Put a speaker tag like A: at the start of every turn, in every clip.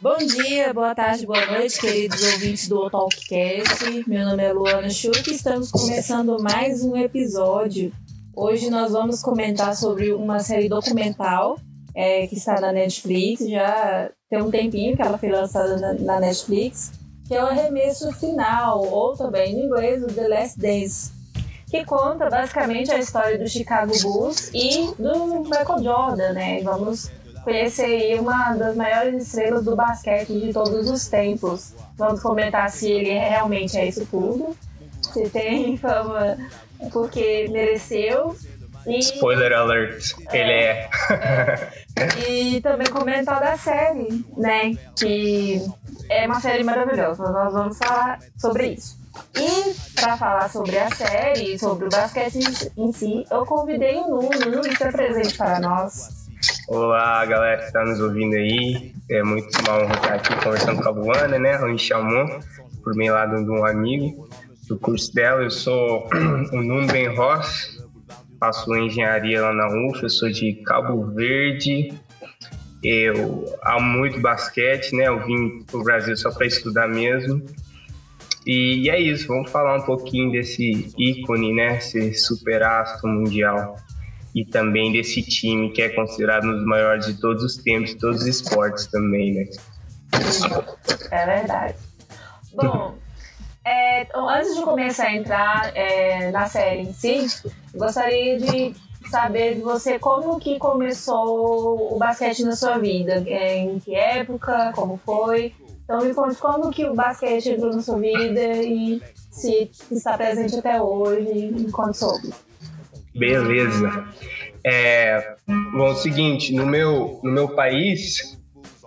A: Bom dia, boa tarde, boa noite, queridos ouvintes do Talkcast. Meu nome é Luana Schuch e estamos começando mais um episódio. Hoje nós vamos comentar sobre uma série documental é, que está na Netflix, já tem um tempinho que ela foi lançada na, na Netflix, que é o Arremesso Final, ou também no inglês, o The Last Dance, que conta basicamente a história do Chicago Bulls e do Michael Jordan, né? Vamos conhecer aí uma das maiores estrelas do basquete de todos os tempos. Vamos comentar se ele realmente é isso tudo, se tem fama porque mereceu.
B: E... Spoiler alert, é, ele é.
A: é. E também comentar da série, né? Que é uma série maravilhosa. Nós vamos falar sobre isso. E para falar sobre a série, sobre o basquete em si, eu convidei o Nuno. Nuno está presente para nós.
B: Olá, galera que está nos ouvindo aí. É muito uma honra estar aqui conversando com a Luana, né? Ela me chamou por meio lá de um amigo do curso dela. Eu sou o Nuno Ross, faço engenharia lá na UF, eu sou de Cabo Verde. Eu amo muito basquete, né? Eu vim para o Brasil só para estudar mesmo. E é isso, vamos falar um pouquinho desse ícone, né? Esse superastro mundial e também desse time que é considerado um dos maiores de todos os tempos, de todos os esportes também, né?
A: É verdade. Bom, é, antes de começar a entrar é, na série em si, gostaria de saber de você como que começou o basquete na sua vida, é, em que época, como foi. Então me conte como que o basquete entrou na sua vida e se está presente até hoje, enquanto soube.
B: Beleza. É, bom, é o seguinte, no meu, no meu país,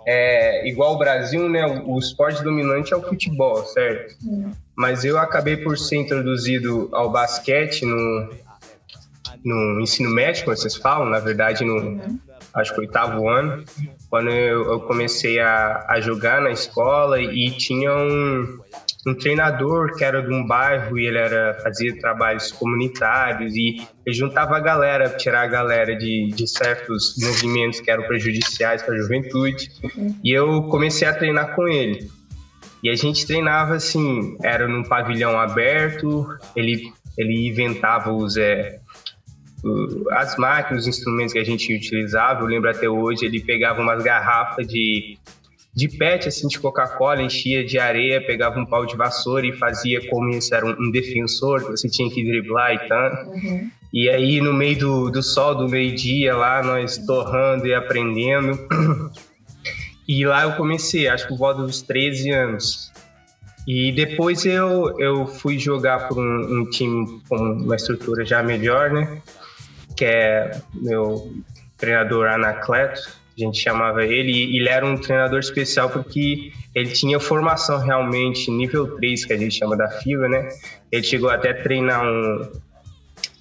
B: é, igual o Brasil, né, o, o esporte dominante é o futebol, certo? Mas eu acabei por ser introduzido ao basquete no, no ensino médio, como vocês falam, na verdade, no acho que oitavo ano, quando eu, eu comecei a, a jogar na escola e tinha um, um treinador que era de um bairro e ele era fazia trabalhos comunitários e ele juntava a galera, tirar a galera de, de certos movimentos que eram prejudiciais para a juventude. E eu comecei a treinar com ele. E a gente treinava assim, era num pavilhão aberto, ele ele inventava os é, as máquinas, os instrumentos que a gente utilizava, eu lembro até hoje, ele pegava umas garrafas de de pet, assim, de Coca-Cola, enchia de areia, pegava um pau de vassoura e fazia como isso era um, um defensor, que você tinha que driblar e tanto. Uhum. E aí, no meio do, do sol do meio-dia, lá, nós torrando e aprendendo. E lá eu comecei, acho que por volta dos 13 anos. E depois eu, eu fui jogar por um, um time com uma estrutura já melhor, né? Que é meu treinador Anacleto, a gente chamava ele, e ele era um treinador especial porque ele tinha formação realmente nível 3, que a gente chama da FIBA, né? Ele chegou até a treinar um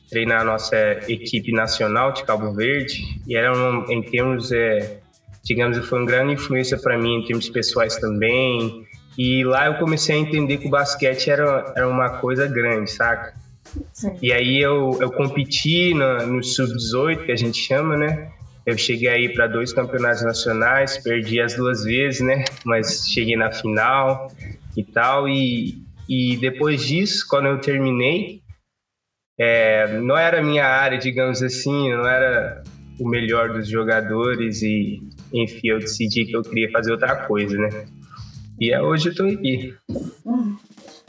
B: treinar a nossa equipe nacional de Cabo Verde e era um, em termos é, digamos foi uma grande influência para mim em termos pessoais também e lá eu comecei a entender que o basquete era, era uma coisa grande, saca? Sim. E aí eu, eu competi no, no sub-18, que a gente chama, né? Eu cheguei aí para dois campeonatos nacionais, perdi as duas vezes, né? Mas cheguei na final e tal. E, e depois disso, quando eu terminei, é, não era minha área, digamos assim, não era o melhor dos jogadores e, enfim, eu decidi que eu queria fazer outra coisa, né? E é hoje eu tô aqui.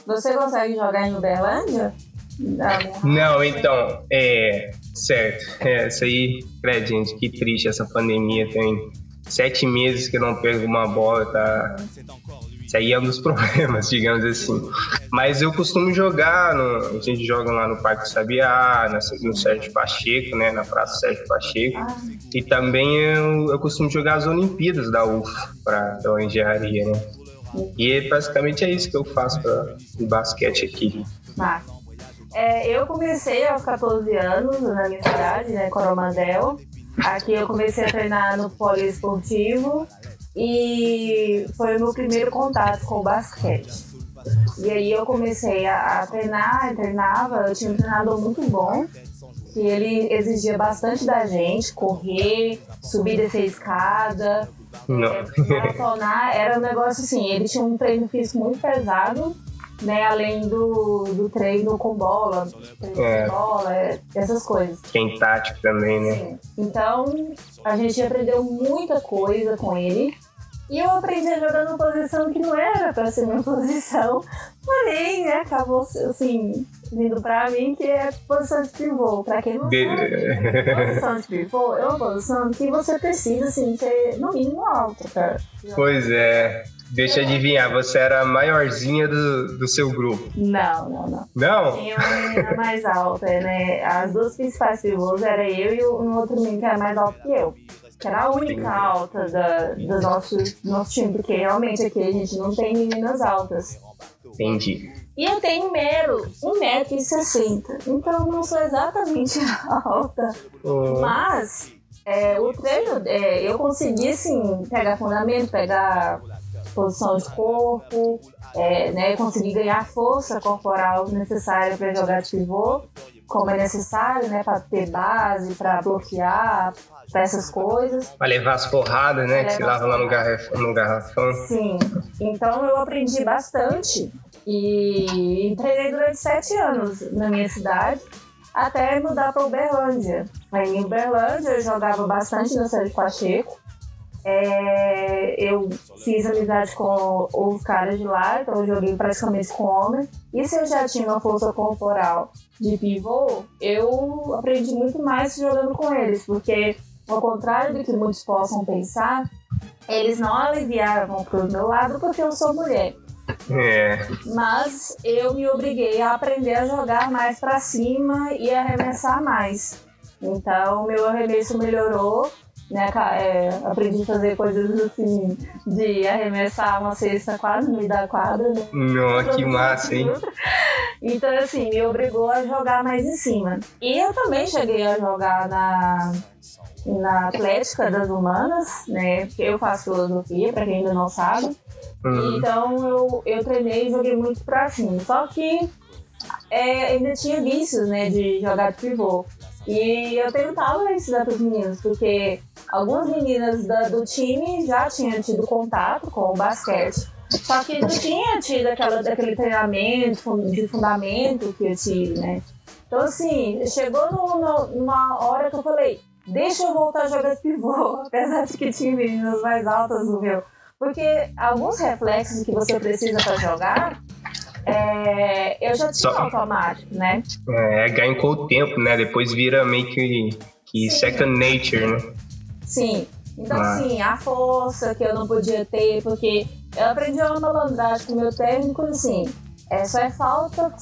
A: Você consegue jogar em Uberlândia?
B: Não, então, é, certo. É, essa aí, credo, gente, que triste essa pandemia. Tem sete meses que eu não pego uma bola, tá? Isso aí é um dos problemas, digamos assim. Mas eu costumo jogar, no, a gente joga lá no Parque Sabiá, no Sérgio Pacheco, né, na Praça Sérgio Pacheco. E também eu, eu costumo jogar as Olimpíadas da UF, para a engenharia, né? E basicamente é isso que eu faço para basquete aqui.
A: Massa. É, eu comecei aos 14 anos na minha cidade, né, Coromandel. Aqui eu comecei a treinar no poliesportivo e foi o meu primeiro contato com o basquete. E aí eu comecei a, a treinar, treinava, eu tinha um treinador muito bom, que ele exigia bastante da gente, correr, subir descer escada,
B: Não.
A: É, maratonar era um negócio assim, ele tinha um treino físico muito pesado, né? Além do, do treino com bola, treino
B: É.
A: com bola, é, essas coisas.
B: Tem tático também, né?
A: Sim. Então, a gente aprendeu muita coisa com ele. E eu aprendi a jogar numa posição que não era pra ser minha posição. Porém, né, acabou assim, vindo pra mim, que é posição de pivô. Pra quem não
B: De-
A: sabe, posição de pivô é uma posição que você precisa, assim, ser no mínimo alto, cara.
B: Pois é. Deixa eu adivinhar, você era a maiorzinha do, do seu grupo.
A: Não, não, não.
B: Não?
A: Uma menina mais alta, né? As duas principais pivôs era eu e um outro menino que era mais alto que eu. Que era a única alta da, do nosso, nosso time, porque realmente aqui a gente não tem meninas altas.
B: Entendi.
A: E eu tenho mero 1,60m, então eu não sou exatamente alta.
B: Oh,
A: Mas é, o treino, é, eu consegui assim, pegar fundamento, pegar posição de corpo, é, né, consegui ganhar força corporal necessária para jogar de pivô, como é necessário, né, para ter base, para bloquear, para essas coisas.
B: pra levar as porradas, né? Que se lava lá no garrafão. No garrafão.
A: Sim, então eu aprendi bastante e treinei durante sete anos na minha cidade. Até mudar para Uberlândia. Aí em Uberlândia eu jogava bastante no Sérgio Pacheco. É, eu fiz amizade com os caras de lá, então eu joguei praticamente com homem. E se eu já tinha uma força corporal de pivô, eu aprendi muito mais jogando com eles, porque ao contrário do que muitos possam pensar, eles não aliviavam pro meu lado porque eu sou mulher.
B: É.
A: Mas eu me obriguei a aprender a jogar mais pra cima e arremessar mais. Então meu arremesso melhorou, né? é, aprendi a fazer coisas assim de arremessar uma cesta quase no meio da quadra, né?
B: Não, que massa, hein?
A: Então, assim, me obrigou a jogar mais em cima. E eu também cheguei a jogar na, na Atlética das Humanas, né? Porque eu faço filosofia, pra quem ainda não sabe.
B: Hum,
A: Então eu, eu treinei e joguei muito pra cima. Só que é, ainda tinha vícios, né, de jogar de pivô. E eu tentava ensinar pros meninos, porque algumas meninas da- do time já tinham tido contato com o basquete. Só que não tinha tido aquela, aquele treinamento de fundamento que eu tive, né? Então, assim, chegou no- no- numa hora que eu falei, deixa eu voltar a jogar de pivô, apesar de que tinha meninas mais altas do meu. Porque alguns reflexos que você precisa para jogar, é, eu já tinha
B: Só-
A: automático, né?
B: é, ganha com o tempo, né? Depois vira meio que, que
A: Sim.
B: second nature, né?
A: Sim. Então,
B: Ah.
A: assim, a força que eu não podia ter, porque eu aprendi uma malandragem com o meu técnico, assim, é, só é falta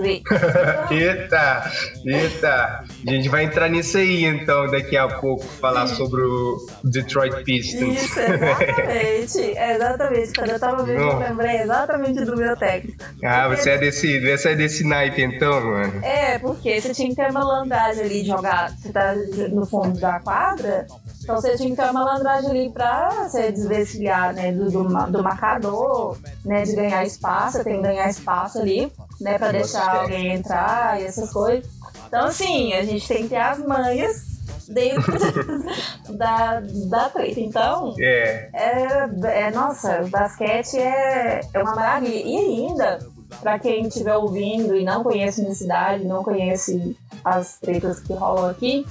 A: ver. Então,
B: Eita, eita. A gente vai entrar nisso aí, então, daqui a pouco, falar sobre o Detroit Pistons.
A: Isso, exatamente. exatamente. Quando eu tava vendo, eu lembrei exatamente do meu técnico.
B: Ah, você é desse, você é desse naipe, então, mano?
A: É, porque você tinha que ter malandragem ali de jogar. Você tá no fundo da quadra, então você tinha que ter uma malandragem ali pra você desvencilhar, né, do, do, do marcador, né, de ganhar espaço, você tem que ganhar espaço ali, né, pra deixar alguém entrar e essas coisas. Então, assim, a gente tem que ter as manhas dentro da, da treta. Então,
B: É,
A: é, é, nossa, o basquete é, é uma maravilha. E ainda, pra quem estiver ouvindo e não conhece minha cidade, não conhece as tretas que rolam aqui,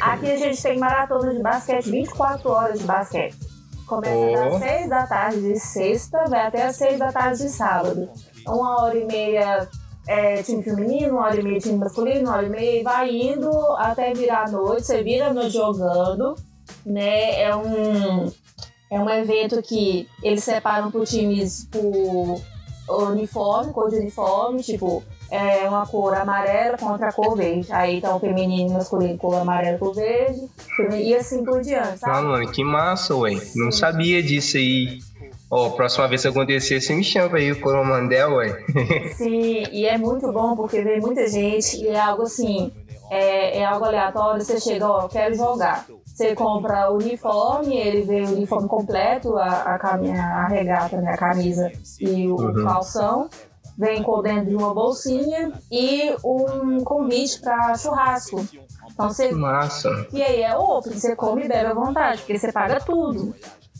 A: aqui a gente tem maratona de basquete, 24 horas de basquete. Começa
B: Oh.
A: das 6 da tarde de sexta, vai até as 6 da tarde de sábado. Uma hora e meia é, time feminino, uma hora e meia time masculino, uma hora e meia, vai indo até virar a noite, você vira a noite jogando, né? É um, é um evento que eles separam por times por uniforme, cor de uniforme, tipo, é uma cor amarela contra a cor verde. Aí tá o feminino e masculino, cor amarela cor verde, e assim por diante,
B: ah,
A: sabe?
B: mano, que massa, ué. Não sabia disso aí. Ó, próxima vez que acontecer, você me chama aí, o Coromandel, ué.
A: Sim, e é muito bom porque vem muita gente e é algo assim, é, é algo aleatório, você chega, ó, quero jogar. Você compra o uniforme, ele vem o uniforme completo, a, a, a regata, né, a camisa e o
B: Uhum.
A: calção. Vem com dentro de uma bolsinha e um convite para churrasco. Então você
B: Massa.
A: e aí é open, você come e bebe à vontade, porque você paga tudo.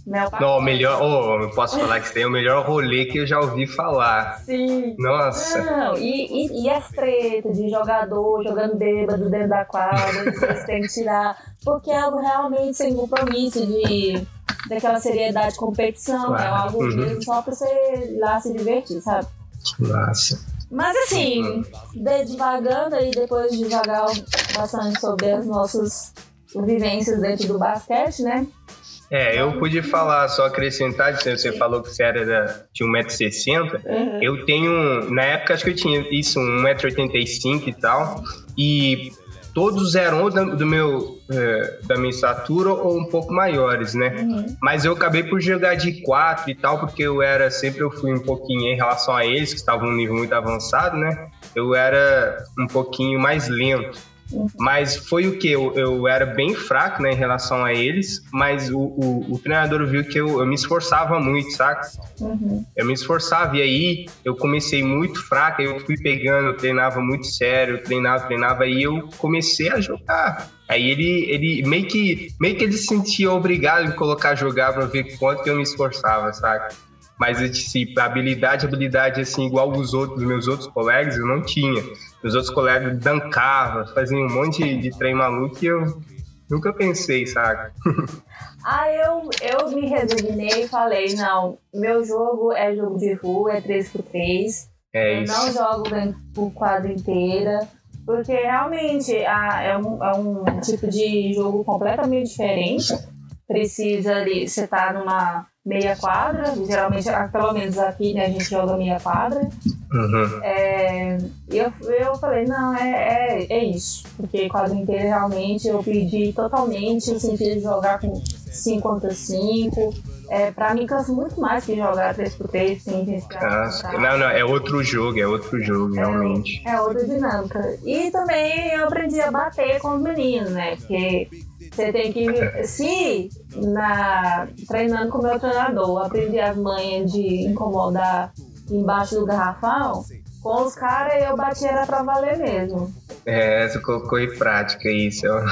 A: Meu
B: Não, melhor. Oh, eu posso falar que é o melhor rolê que eu já ouvi falar.
A: Sim.
B: Nossa.
A: Não, e, e, e as tretas de jogador jogando bêbado dentro da quadra, que eles têm que tirar. Porque é algo realmente sem compromisso de daquela seriedade de competição. É algo
B: Uhum.
A: mesmo só pra você ir lá se divertir, sabe?
B: Nossa.
A: Mas assim, de- devagando aí depois de devagar bastante sobre as nossas vivências dentro do basquete, né?
B: É, eu pude falar, só acrescentar, você falou que você era da, de 1,60m.
A: Uhum.
B: Eu tenho, na época acho que eu tinha isso, 1,85m e tal. E todos eram ou da- do meu, eh, da minha estatura ou um pouco maiores, né?
A: Uhum.
B: Mas eu acabei por jogar de 4 e tal, porque eu era, sempre eu fui um pouquinho em relação a eles, que estavam num nível muito avançado, né? Eu era um pouquinho mais lento. Mas foi o que? Eu, eu era bem fraco né, em relação a eles, mas o, o, o treinador viu que eu, eu me esforçava muito, saca?
A: Uhum.
B: Eu me esforçava e aí eu comecei muito fraco, aí eu fui pegando, eu treinava muito sério, treinava, treinava, aí eu comecei a jogar. Aí ele, ele meio que meio que ele se sentia obrigado em colocar a jogar pra ver quanto que eu me esforçava, saca? Mas disse, habilidade, habilidade assim, igual os outros, meus outros colegas, eu não tinha. Os outros colegas dancavam, faziam um monte de, de trem maluco e eu nunca pensei, saca?
A: Aí eu, eu me resignei e falei, não, meu jogo é jogo de rua, é 3x3.
B: É
A: eu
B: isso.
A: não jogo por quadra inteira. Porque realmente ah, é, um, é um tipo de jogo completamente diferente. Precisa ali, você tá numa meia quadra, geralmente, ah, pelo menos aqui, né, a gente joga meia quadra.
B: Uhum.
A: É, e eu, eu falei, não, é, é, é isso. Porque quadra inteira realmente eu perdi totalmente o sentido de jogar com 5 contra 5. É, pra mim cansa muito mais que jogar 3x3 sem intensidade.
B: Ah, não, não, é outro jogo, é outro jogo, realmente.
A: É outra dinâmica. E também eu aprendi a bater com os meninos, né? Porque você tem que. Se na, treinando com o meu treinador, aprendi as manhas de incomodar embaixo do garrafão, com os caras eu batia era pra valer mesmo.
B: É, você colocou em prática isso.
A: Eu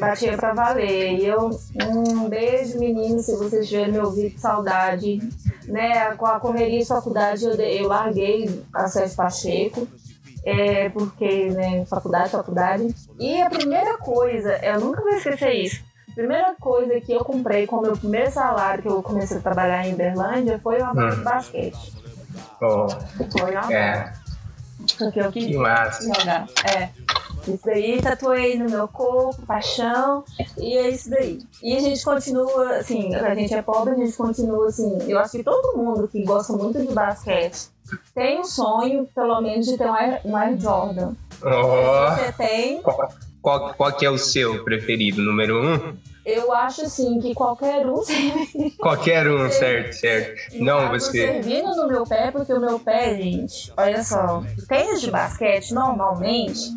A: batia pra valer. E eu, um beijo, menino, se vocês tiverem me ouvido, que saudade. Né, com a correria de faculdade, eu, eu larguei a Sérgio Pacheco. É, porque, né, faculdade, faculdade. E a primeira coisa, eu nunca vou esquecer isso. A primeira coisa que eu comprei com o meu primeiro salário que eu comecei a trabalhar em Uberlândia foi uma bola de
B: Hum.
A: basquete. Uma
B: é,
A: Porque eu
B: que massa.
A: jogar. É. Isso daí, tatuei no meu corpo, paixão, e é isso daí. E a gente continua, assim, a gente é pobre, a gente continua, assim, eu acho que todo mundo que gosta muito de basquete tem um sonho, pelo menos, de ter um Air, um Air Jordan.
B: Ó,
A: Você tem,
B: qual, qual, qual que é o seu preferido? Número um?
A: Eu acho, assim, que qualquer um
B: Qualquer um, certo, certo. Não, você.
A: servindo no meu pé, porque o meu pé, gente, olha só, tênis de basquete, normalmente,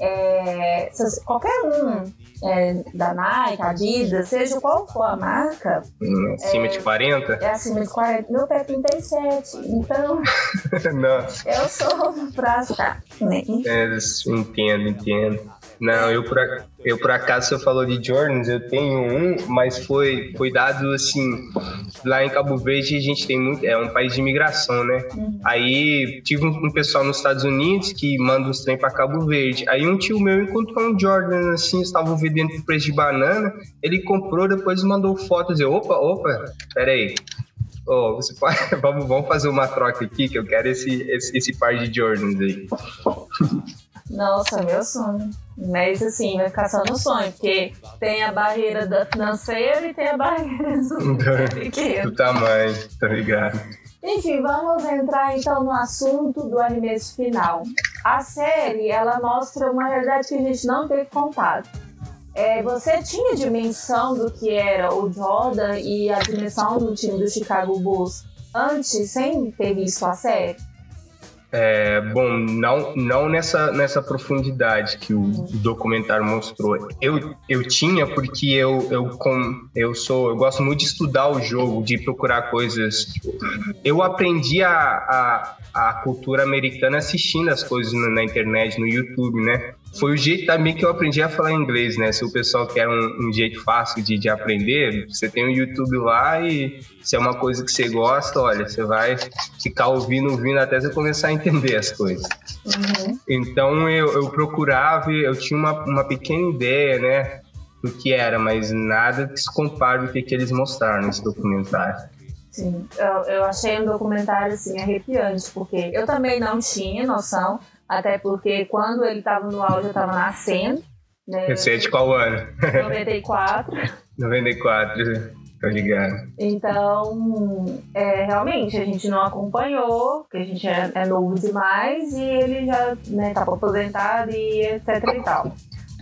A: é, qualquer um é, da Nike, Adidas, seja qual for a marca,
B: hum, Acima de 40?
A: é acima de 40. Meu pé é 37. Então,
B: Nossa,
A: eu sou pra cá, né?
B: é, entendo, entendo. Não, eu por, eu por acaso você falou de Jordans, eu tenho um, mas foi, foi dado assim, lá em Cabo Verde a gente tem muito, é um país de imigração, né?
A: Uhum.
B: Aí tive um, um pessoal nos Estados Unidos que manda uns trem pra Cabo Verde. Aí um tio meu encontrou um Jordan assim, estavam vendendo por preço de banana, ele comprou, depois mandou fotos, eu, opa, opa, peraí. Ô, você pode, vamos, vamos fazer uma troca aqui, que eu quero esse, esse, esse par de Jordans aí.
A: Nossa, meu sonho. Mas assim, vai ficar só no sonho, porque tem a barreira da financeira e tem a barreira do.
B: Do tamanho, tá ligado?
A: Enfim, vamos entrar então no assunto do arremesso final. A série, ela mostra uma realidade que a gente não teve contato. É, você tinha dimensão do que era o Jordan e a dimensão do time do Chicago Bulls antes, sem ter visto a série?
B: É, bom, não, não nessa, nessa profundidade que o documentário mostrou. Eu, eu tinha porque eu, eu, com, eu sou eu gosto muito de estudar o jogo, de procurar coisas. eu aprendi a, a, a cultura americana assistindo as coisas na, na internet, no YouTube, né? Foi o jeito também que eu aprendi a falar inglês, né? Se o pessoal quer um, um jeito fácil de, de aprender, você tem o YouTube lá e se é uma coisa que você gosta, olha, você vai ficar ouvindo, ouvindo até você começar a entender as coisas. Uhum. Então eu, eu procurava, eu tinha uma, uma pequena ideia, né? Do que era, mas nada que se compare com o que eles mostraram nesse documentário.
A: Sim, eu, eu achei um documentário assim arrepiante, porque eu também não tinha noção até porque quando ele estava no auge, eu estava nascendo. Né?
B: Você é de qual ano?
A: 94.
B: 94, tô ligado.
A: Então, é, realmente, a gente não acompanhou, porque a gente é, é novo demais e ele já estava né, aposentado e etc e tal.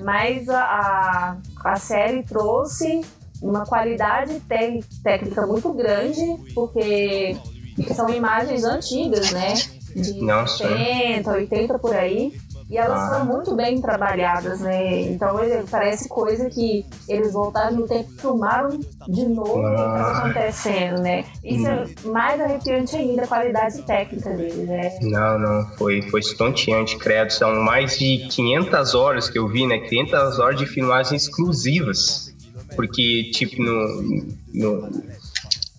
A: Mas a, a série trouxe uma qualidade técnica muito grande, porque são imagens antigas, né? De Nossa. 70, 80 por aí. E elas ah. foram muito bem trabalhadas, né? Então parece coisa que eles voltaram no tempo e filmaram de novo ah. o que tá acontecendo, né? Isso é hum. é mais arrepiante ainda a qualidade técnica deles, né?
B: Não, não, foi, foi estonteante, credo. São mais de 500 horas que eu vi, né? 500 horas de filmagens exclusivas. Porque, tipo, no, no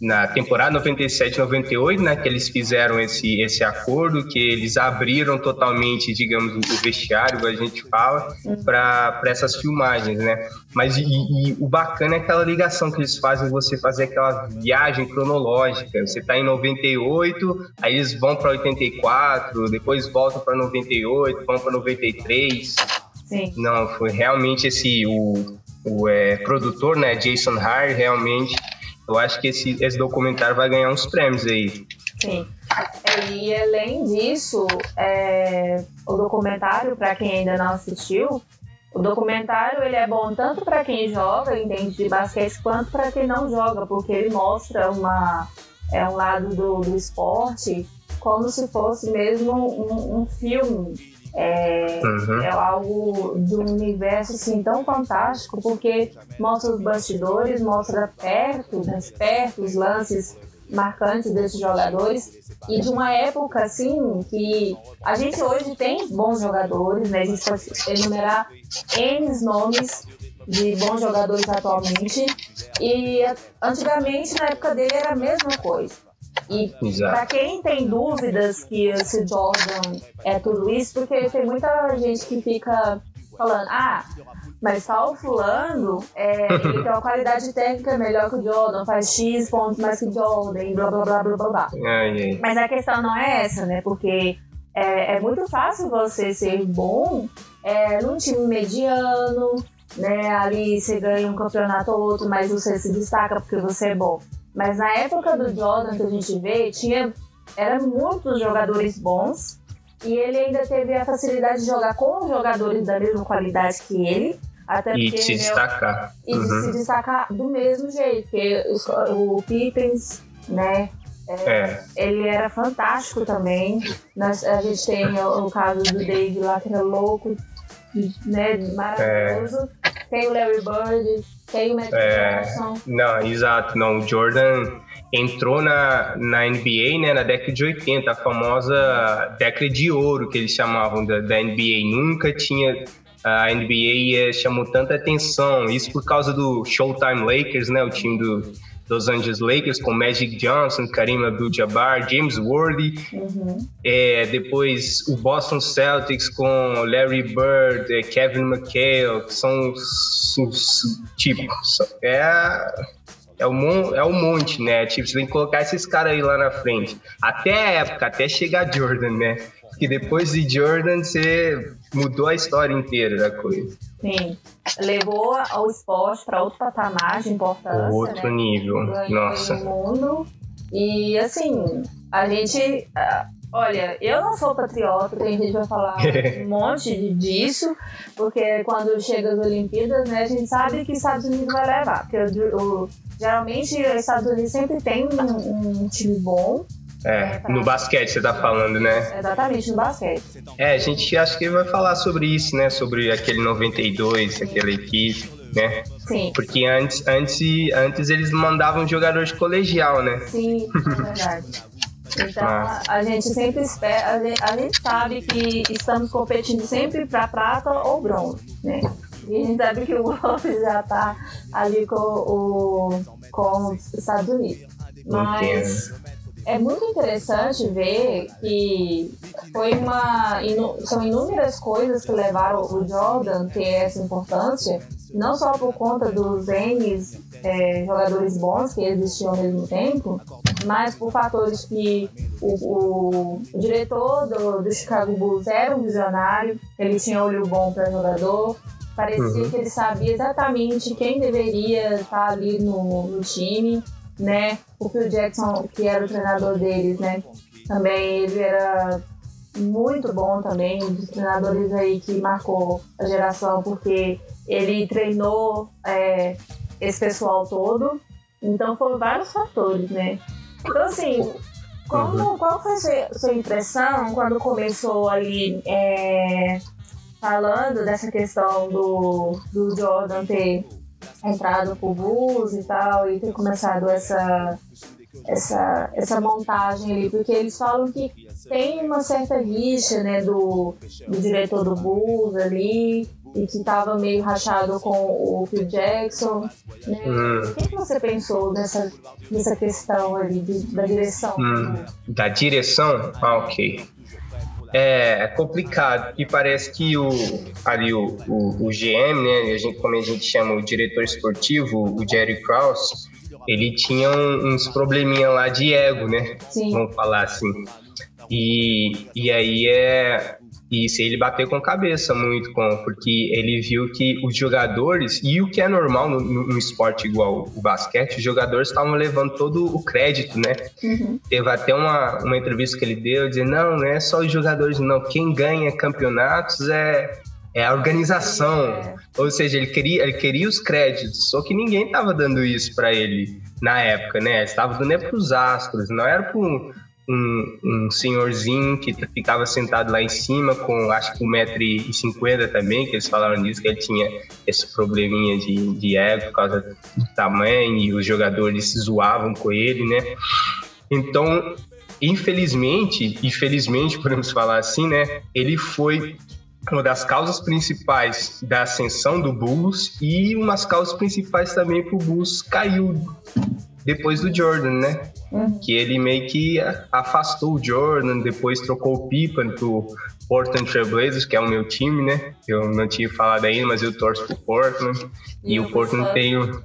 B: na temporada 97-98, né, que eles fizeram esse, esse acordo, que eles abriram totalmente, digamos, o vestiário, a gente fala, para essas filmagens, né? Mas e, e, o bacana é aquela ligação que eles fazem, você fazer aquela viagem cronológica. Você está em 98, aí eles vão para 84, depois voltam para 98, vão para 93. Sim. Não, foi realmente esse o, o é, produtor, né, Jason Hart, realmente eu acho que esse, esse documentário vai ganhar uns prêmios aí.
A: Sim. É, e além disso, é, o documentário, para quem ainda não assistiu, o documentário ele é bom tanto para quem joga, entende de basquete, quanto para quem não joga, porque ele mostra uma, é um lado do, do esporte como se fosse mesmo um, um filme é, uhum. é algo de um universo assim, tão fantástico, porque mostra os bastidores, mostra perto, né, perto os lances marcantes desses jogadores e de uma época assim que a gente hoje tem bons jogadores, né? A gente pode enumerar N nomes de bons jogadores atualmente e antigamente na época dele era a mesma coisa. E para quem tem dúvidas que esse Jordan é tudo isso, porque tem muita gente que fica falando, ah, mas o fulano, é, ele tem uma qualidade técnica melhor que o Jordan, faz X pontos mais que o Jordan, blá blá blá blá blá. blá. Mas a questão não é essa, né? Porque é, é muito fácil você ser bom é, num time mediano, né? Ali você ganha um campeonato ou outro, mas você se destaca porque você é bom. Mas na época do Jordan que a gente vê, tinha eram muitos jogadores bons e ele ainda teve a facilidade de jogar com jogadores da mesma qualidade que ele. Até
B: e se destacar.
A: E uhum. de se destacar do mesmo jeito, porque o, o Pippins, né? É, é. Ele era fantástico também. Nós, a gente tem o, o caso do Dave lá, que era louco, né? Maravilhoso. É. Tem o Larry Bird, o é.
B: Não, exato. Não, o Jordan entrou na, na NBA né, na década de 80, a famosa década de ouro que eles chamavam da, da NBA. Nunca tinha a NBA chamou tanta atenção, isso por causa do Showtime Lakers, né, o time do Los Angeles Lakers com Magic Johnson, Kareem Abdul-Jabbar, James Worthy. Uhum. É, depois o Boston Celtics com Larry Bird, é, Kevin McHale, que são os, tipos. É, é, um, é um monte, né? Tipo, você tem que colocar esses caras aí lá na frente. Até a época, até chegar Jordan, né? Porque depois de Jordan, você mudou a história inteira da coisa.
A: Sim. Levou o esporte para outro patamar de importância.
B: Outro
A: né?
B: nível. Nossa.
A: mundo. E assim, a gente. Olha, eu não sou patriota, tem gente que vai falar um monte disso, porque quando chega as Olimpíadas, né, a gente sabe que Estados Unidos vai levar. Porque o, o geralmente os Estados Unidos sempre tem um, um time bom,
B: é, no basquete você tá falando, né?
A: Exatamente, no basquete.
B: É, a gente acha que vai falar sobre isso, né? Sobre aquele 92, aquela equipe, né?
A: Sim.
B: Porque antes, antes, antes eles mandavam jogador de colegial, né?
A: Sim, é verdade. Então a, a, gente sempre espera, a gente, a gente, sabe que estamos competindo sempre para prata ou bronze, né? E a gente sabe que o golfe já está ali com, o, com os Estados Unidos. Mas é muito interessante ver que foi uma são inúmeras coisas que levaram o Jordan a ter essa importância, não só por conta dos N é, jogadores bons que existiam ao mesmo tempo, mas por fatores que o, o, o diretor do, do, Chicago Bulls era um visionário, ele tinha olho bom para jogador, parecia uhum. que ele sabia exatamente quem deveria estar ali no, no time né? O Phil Jackson, que era o treinador deles, né? Também ele era muito bom também, um dos treinadores aí que marcou a geração, porque ele treinou é, esse pessoal todo. Então foram vários fatores, né? Então assim, como, uhum. qual foi a sua impressão quando começou ali é, falando dessa questão do, do Jordan ter entrado pro bus e tal, e ter começado essa, essa, essa montagem ali, porque eles falam que tem uma certa rixa, né, do, do diretor do bus ali, e que estava meio rachado com o Phil Jackson. Né? Hum. O que, você pensou dessa, dessa questão ali de, da direção? Hum.
B: Da direção? Ah, ok. É, é complicado, e parece que o, ali o, o, o GM, né, a gente, como a gente chama o diretor esportivo, o Jerry Krause, ele tinha uns probleminha lá de ego, né? Sim. Vamos falar assim. E, e aí é, isso, ele bateu com a cabeça muito, com, porque ele viu que os jogadores, e o que é normal no, no, no esporte igual o basquete, os jogadores estavam levando todo o crédito, né? Uhum. Teve até uma, uma entrevista que ele deu, dizendo, não, não é só os jogadores, não, quem ganha campeonatos é, é a organização. É. Ou seja, ele queria, ele queria os créditos, só que ninguém estava dando isso para ele na época, né? Estava dando é para os astros, não era para um, um senhorzinho que ficava sentado lá em cima com acho que 1,50m também, que eles falaram disso, que ele tinha esse probleminha de, de ego por causa do tamanho e os jogadores zoavam com ele, né? Então, infelizmente, e felizmente podemos falar assim, né? Ele foi uma das causas principais da ascensão do Bulls e umas causas principais também para o Bulls caiu depois do Jordan, né? Uhum. Que ele meio que afastou o Jordan, depois trocou o Pippen pro Portland Trail Blazers, que é o meu time, né? Eu não tinha falado ainda, mas eu torço pro Portland. E, e o Portland tem o...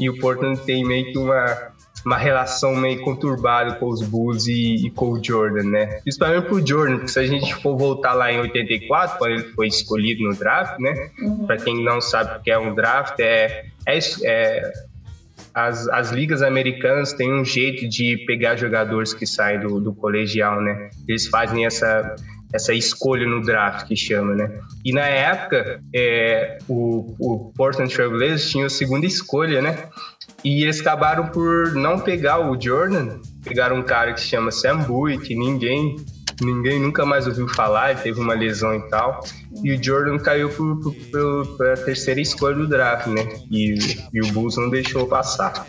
B: e o Portland tem meio que uma uma relação meio conturbada com os Bulls e, e, com o Jordan, né? Principalmente pro Jordan, porque se a gente for voltar lá em 84, quando ele foi escolhido no draft, né? Uhum. Para quem não sabe o que é um draft, é, é, é as, as ligas americanas têm um jeito de pegar jogadores que saem do, do colegial, né? Eles fazem essa, essa escolha no draft que chama, né? E na época, é, o, o Portland Trail Blazers tinha a segunda escolha, né? E eles acabaram por não pegar o Jordan, pegaram um cara que se chama Sam Bowie, que ninguém ninguém nunca mais ouviu falar, ele teve uma lesão e tal. E o Jordan caiu para a terceira escolha do draft, né? E, e o Bulls não deixou passar.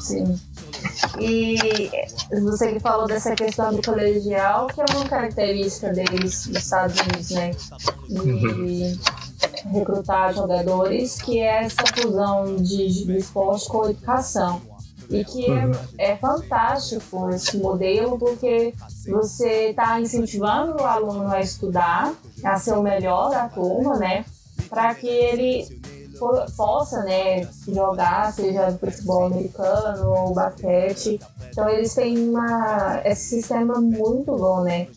A: Sim. E você que falou dessa questão do colegial, que é uma característica deles dos Estados Unidos, né? De recrutar jogadores, que é essa fusão de, de esporte com educação. E que é, é fantástico esse modelo, porque você está incentivando o aluno a estudar, a ser o melhor da turma, né? Para que ele possa né, jogar, seja futebol americano ou basquete. Então eles têm uma, esse sistema muito bom, né?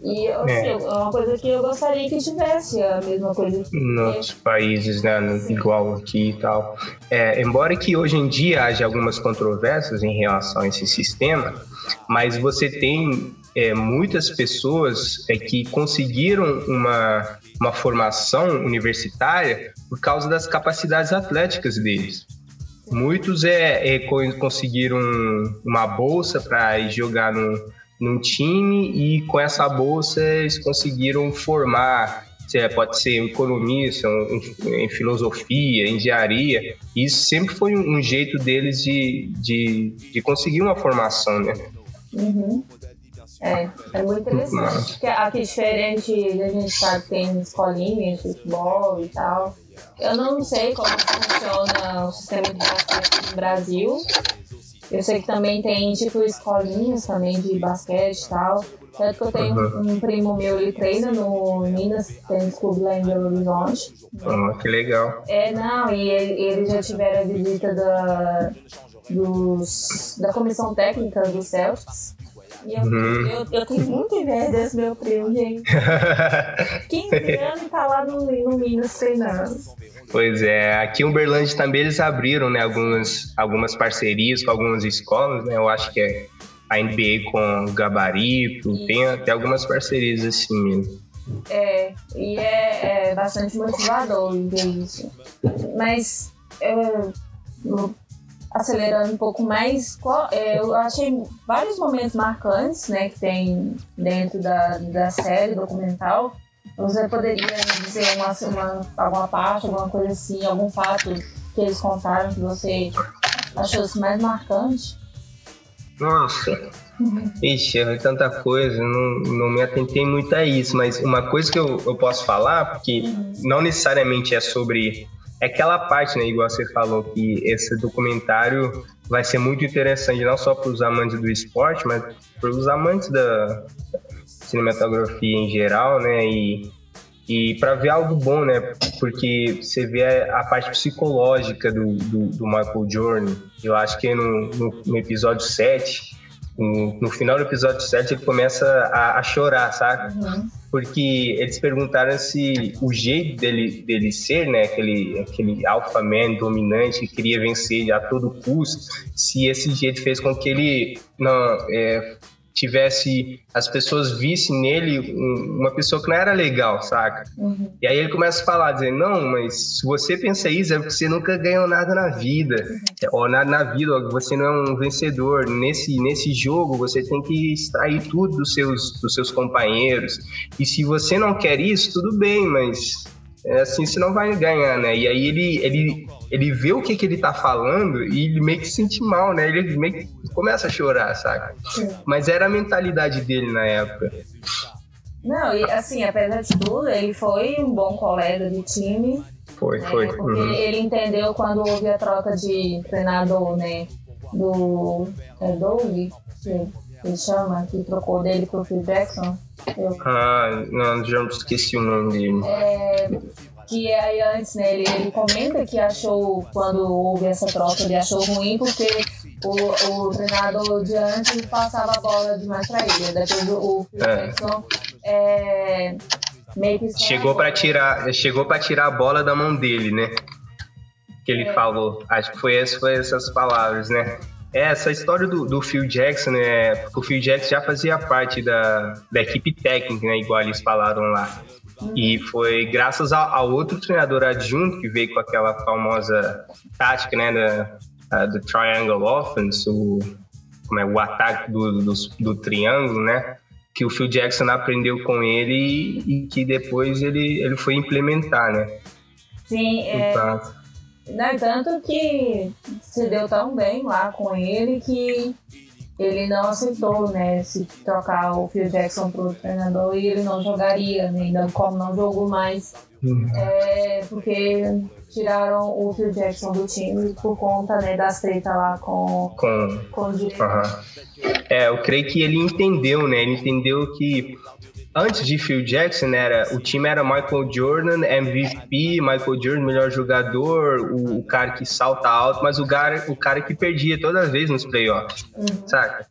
A: E assim, é. é. uma coisa que eu gostaria que tivesse a mesma coisa.
B: Nos países, né? Igual aqui e tal. É, embora que hoje em dia haja algumas controvérsias em relação a esse sistema, mas você tem é, muitas pessoas é, que conseguiram uma, uma formação universitária por causa das capacidades atléticas deles. Muitos é, é conseguiram uma bolsa para jogar no, num time e com essa bolsa eles conseguiram formar, pode ser economista, em filosofia, engenharia. Isso sempre foi um jeito deles de, de, de conseguir uma formação, né?
A: Uhum. É, é muito interessante. Porque aqui diferente, a gente sabe que tem escolinhas de futebol e tal. Eu não sei como funciona o sistema de basquete no Brasil. Eu sei que também tem, tipo, escolinhas também de basquete e tal. Tanto que eu tenho uhum. um primo meu, ele treina no Minas Tênis Clube lá em Belo Horizonte.
B: Oh, que legal.
A: É, não, e eles já tiveram a visita da, dos, da comissão técnica do Celtics. E eu, uhum. eu, eu, tenho muita inveja desse meu primo, gente. 15 anos e tá lá no, no Minas treinando.
B: Pois é, aqui em Uberlândia também eles abriram né, algumas, algumas parcerias com algumas escolas, né? Eu acho que é a NBA com Gabarito, Isso. tem até algumas parcerias assim mesmo.
A: É, e é, é bastante motivador ver isso. Mas eu, acelerando um pouco mais, é, eu achei vários momentos marcantes né, que tem dentro da, da série documental. Você poderia dizer uma, uma, alguma parte, alguma coisa assim, algum fato que eles contaram que você achou assim, mais marcante?
B: Nossa, Ixi, é tanta coisa, não, não me atentei muito a isso, mas uma coisa que eu, eu posso falar, porque não necessariamente é sobre é aquela parte, né, igual você falou, que esse documentário vai ser muito interessante não só para os amantes do esporte, mas para os amantes da cinematografia em geral, né, e, e para ver algo bom, né, porque você vê a, parte psicológica do, do, do, Michael Jordan, eu acho que no, no, no episódio 7, no, no, final do episódio 7 ele começa a, a chorar, sabe? Uhum porque eles perguntaram se o jeito dele, dele ser, né, aquele, aquele alpha man dominante que queria vencer a todo custo, se esse jeito fez com que ele não é, tivesse as pessoas vissem nele uma pessoa que não era legal, saca? Uhum. E aí ele começa a falar, dizendo, não, mas se você pensa isso é porque você nunca ganhou nada na vida, uhum. ou nada na vida, você não é um vencedor. Nesse, nesse jogo você tem que extrair tudo dos seus, dos seus companheiros. E se você não quer isso, tudo bem, mas assim você não vai ganhar, né? E aí ele, ele, ele vê o que, que ele tá falando e ele meio que se sente mal, né? Ele meio que começa a chorar, saca? Mas era a mentalidade dele na época.
A: Não, e assim, apesar de tudo, ele foi um bom colega de time.
B: Foi, né? foi.
A: Porque uhum. ele entendeu quando houve a troca de treinador, né? Do. É Doug? Que ele chama, que trocou dele pro Phil Jackson.
B: Ah, não, já esqueci o nome dele.
A: É, que aí antes, né, ele, ele comenta que achou, quando houve essa troca, ele achou ruim porque o, o treinador de antes passava a bola demais pra ele. Depois o, o é. é, meio que
B: chegou para tirar, chegou para tirar a bola da mão dele, né? Que ele é. falou. Acho que foi, esse, foi essas palavras, né? É, essa história do, do Phil Jackson, né? Porque o Phil Jackson já fazia parte da, da equipe técnica, né? Igual eles falaram lá. E foi graças ao outro treinador adjunto que veio com aquela famosa tática, né? Da, do Triangle Offense, o, como é, o ataque do, do, do triângulo, né? Que o Phil Jackson aprendeu com ele e, e que depois ele, ele foi implementar, né?
A: Sim, é. Então, né? Tanto que se deu tão bem lá com ele que ele não aceitou, né, se trocar o Phil Jackson pro treinador e ele não jogaria, né, ainda como não jogou mais, uhum. é, porque tiraram o Phil Jackson do time por conta, né, das treta lá com,
B: com,
A: com o diretor.
B: Uhum. É, eu creio que ele entendeu, né, ele entendeu que antes de Phil Jackson, era, o time era Michael Jordan, MVP, Michael Jordan, melhor jogador, o, o cara que salta alto, mas o cara, o cara que perdia toda vez nos playoffs, uhum. saca?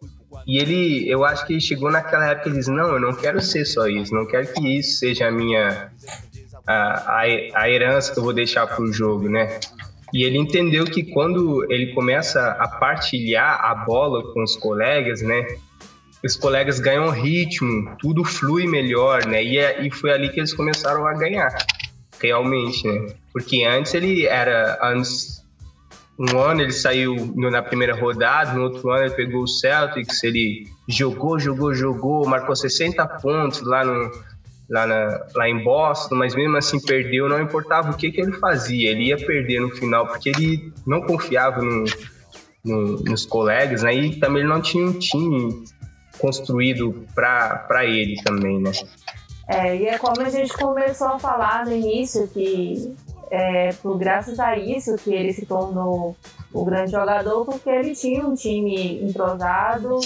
B: E ele, eu acho que ele chegou naquela época e ele disse, não, eu não quero ser só isso, não quero que isso seja a minha, a, a, a herança que eu vou deixar pro jogo, né? E ele entendeu que quando ele começa a partilhar a bola com os colegas, né? Os colegas ganham ritmo, tudo flui melhor, né? E, é, e foi ali que eles começaram a ganhar, realmente, né? Porque antes ele era, antes, um ano ele saiu na primeira rodada, no outro ano ele pegou o Celtics, ele jogou, jogou, jogou, marcou 60 pontos lá no, lá, na, lá em Boston, mas mesmo assim perdeu, não importava o que, que ele fazia, ele ia perder no final, porque ele não confiava no, no, nos colegas, né? E também ele não tinha um time construído para ele também, né?
A: É, e é como a gente começou a falar no início, que é por graças a isso que ele se tornou o grande jogador, porque ele tinha um time entrosado,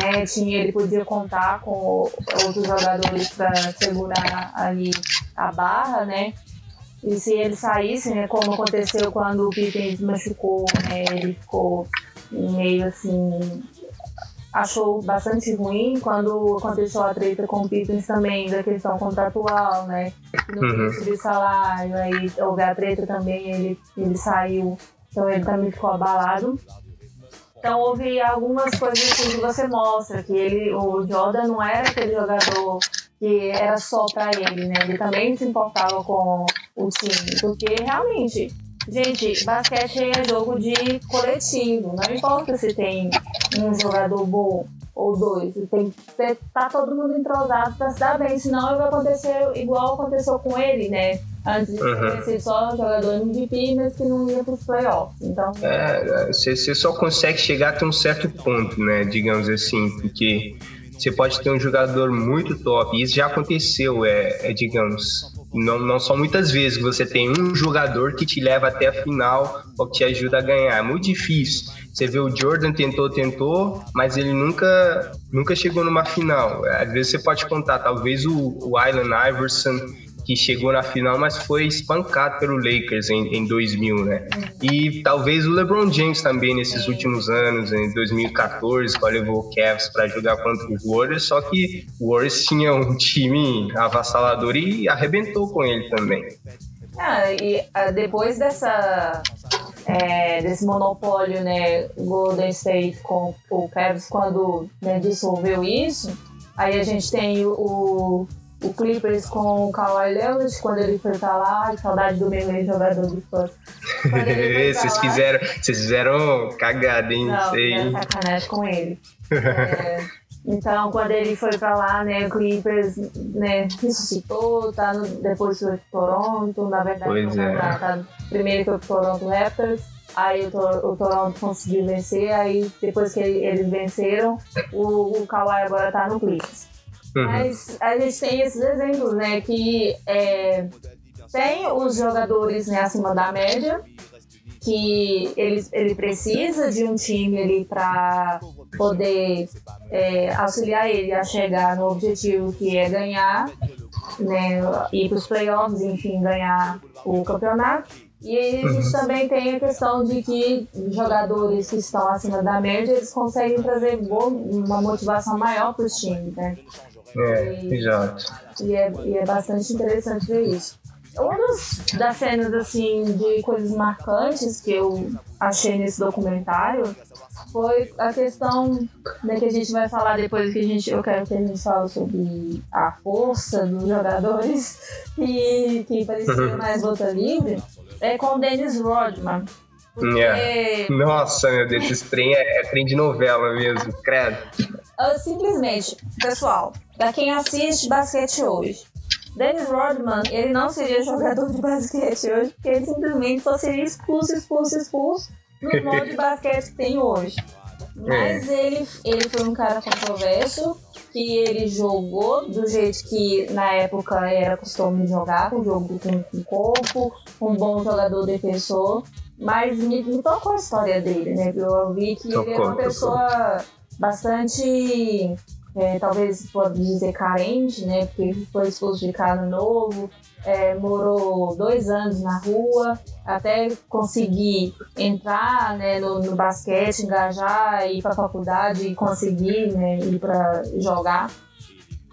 A: né? Tinha, ele podia contar com outros jogadores para segurar ali a barra, né? E se ele saísse, né, como aconteceu quando o Pippen machucou, né, ele ficou meio assim achou bastante ruim quando aconteceu a treta com o Pippins também, da questão contratual, né? Não uhum. subir salário, aí houve a treta também, ele, ele saiu, então ele também ficou abalado. Então houve algumas coisas assim que você mostra, que ele, o Jordan não era aquele jogador que era só para ele, né? Ele também se importava com o time, porque realmente Gente, basquete é jogo de coletivo. Não importa se tem um jogador bom ou dois. Tem que estar tá todo mundo entrosado para se dar bem. Senão vai acontecer igual aconteceu com ele, né? Antes de uhum. ser só jogador MVP, mas que não ia para os playoffs. Então.
B: É, você só consegue chegar até um certo ponto, né? Digamos assim, porque você pode ter um jogador muito top. Isso já aconteceu, é, é digamos não, não são muitas vezes que você tem um jogador que te leva até a final ou que te ajuda a ganhar. É muito difícil. Você vê o Jordan tentou, tentou, mas ele nunca, nunca chegou numa final. Às vezes você pode contar, talvez o, o Allen Iverson que chegou na final, mas foi espancado pelo Lakers em, em 2000, né? E talvez o LeBron James também nesses últimos anos, em 2014, quando levou o Cavs para jogar contra os Warriors, só que o Warriors tinha um time avassalador e arrebentou com ele também.
A: Ah, e uh, depois dessa é, desse monopólio, né, Golden State com o Cavs quando né, dissolveu isso, aí a gente tem o, o Clippers com o Kawhi Leonard quando ele foi pra lá, saudade do meu jogador de fã.
B: vocês fizeram, vocês fizeram cagada, hein?
A: Não, Sei. sacanagem com ele. é, então, quando ele foi pra lá, né, o Clippers né, ressuscitou, tá no, depois foi pro Toronto, na verdade, pois é. tá, tá, primeiro foi pro Toronto Raptors, aí o, o, Toronto conseguiu vencer, aí depois que eles venceram, o, o Kawhi agora tá no Clippers. Uhum. Mas a gente tem esses exemplos, né? Que é, tem os jogadores né, acima da média, que ele, ele precisa de um time ali para poder é, auxiliar ele a chegar no objetivo que é ganhar, né, ir para os playoffs, enfim, ganhar o campeonato. E a gente uhum. também tem a questão de que jogadores que estão acima da média, eles conseguem trazer uma motivação maior para os times, né?
B: É, e, exato.
A: E é, e é bastante interessante ver isso. Uma das cenas, assim, de coisas marcantes que eu achei nesse documentário foi a questão né, que a gente vai falar depois que a gente, eu quero que a gente fale sobre a força dos jogadores e que parecia uhum. mais luta livre, é com o Dennis Rodman.
B: Porque... Yeah. Nossa, meu Deus, esse trem é, é trem de novela mesmo, credo.
A: Uh, simplesmente, pessoal, Pra quem assiste basquete hoje, Dennis Rodman, ele não seria jogador de basquete hoje, porque ele simplesmente só seria expulso, expulso, expulso no modo de basquete que tem hoje. Mas é. ele, ele foi um cara controverso, que ele jogou do jeito que na época era costume jogar, com jogo com, com corpo, um bom jogador defensor. Mas me, me tocou a história dele, né? Eu vi que tocou, ele é uma pessoa tocou. Bastante é, talvez pode dizer carente, né? Porque foi expulso de casa novo, é, morou dois anos na rua, até conseguir entrar né, no, no basquete, engajar, ir para a faculdade e conseguir né, ir para jogar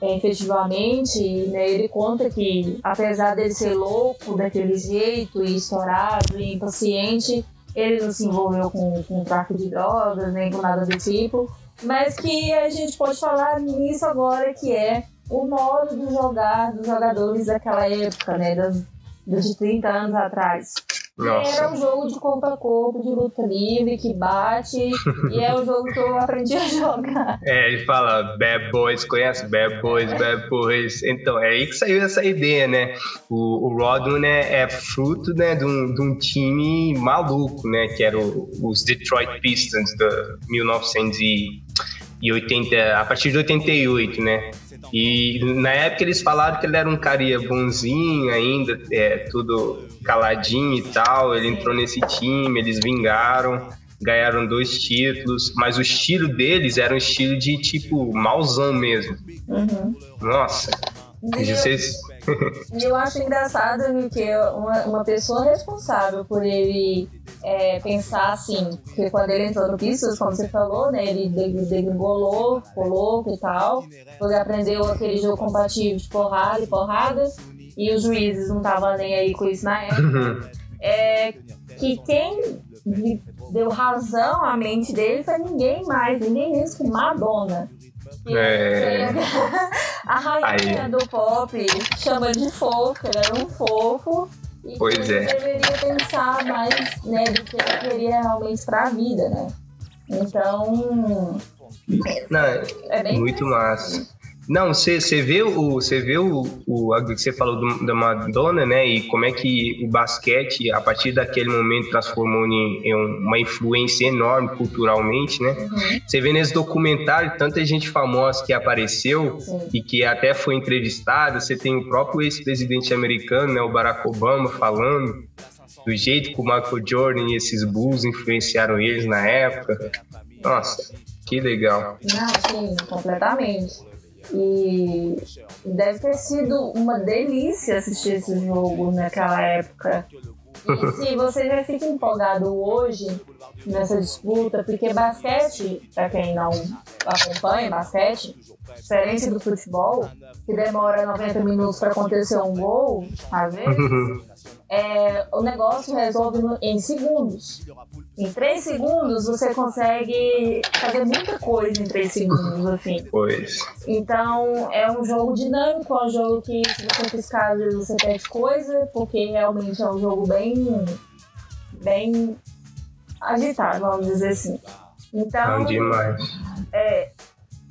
A: é, efetivamente. Né, ele conta que, apesar dele ser louco daquele jeito, e estourado, e impaciente, ele não se envolveu com, com tráfico de drogas, nem com nada do tipo mas que a gente pode falar nisso agora, que é o modo de jogar dos jogadores daquela época, né? Das, de 30 anos atrás. Nossa. Era um jogo de corpo a corpo, de luta livre, que bate, e é o jogo que eu aprendi a jogar.
B: É, ele fala Bad Boys, conhece Bad Boys, Bad Boys. Então, é aí que saiu essa ideia, né? O, o Rodman né, é fruto né, de, um, de um time maluco, né? Que era o, os Detroit Pistons de 1900 e e 80, a partir de 88, né? E na época eles falaram que ele era um carinha bonzinho ainda, é, tudo caladinho e tal. Ele entrou nesse time, eles vingaram, ganharam dois títulos, mas o estilo deles era um estilo de tipo mauzão mesmo.
A: Uhum.
B: Nossa. Vocês...
A: eu, eu acho engraçado que uma, uma pessoa responsável por ele é, pensar assim, que quando ele entrou no Pistols, como você falou, né, ele degringolou, ficou louco e tal, ele aprendeu aquele jogo compatível de porrada e porrada, e os juízes não estavam nem aí com isso na época. é, que quem deu razão à mente dele foi ninguém mais, ninguém menos que Madonna.
B: É...
A: a rainha Aí. do pop chama de fofo, ele era um fofo. E
B: pois é.
A: deveria pensar mais né, do que ele queria realmente pra vida, né? Então.
B: Não, é muito massa. Não, você vê o você vê o, o que você falou do, da Madonna, né? E como é que o basquete a partir daquele momento transformou em, em uma influência enorme culturalmente, né? Uhum. Você vê nesse documentário tanta gente famosa que apareceu Sim. e que até foi entrevistada. Você tem o próprio ex-presidente americano, né? O Barack Obama falando do jeito que o Michael Jordan e esses Bulls influenciaram eles na época. Nossa, que legal.
A: Não, sim, completamente. E deve ter sido uma delícia assistir esse jogo naquela época. E se você já fica empolgado hoje nessa disputa, porque basquete, para quem não acompanha basquete, diferente do futebol, que demora 90 minutos para acontecer um gol, às vezes, é, o negócio resolve em segundos. Em três segundos você consegue fazer muita coisa em três segundos, assim.
B: Pois.
A: Então é um jogo dinâmico, é um jogo que se você piscar você perde coisa, porque realmente é um jogo bem. bem agitado, vamos dizer assim. Então. É,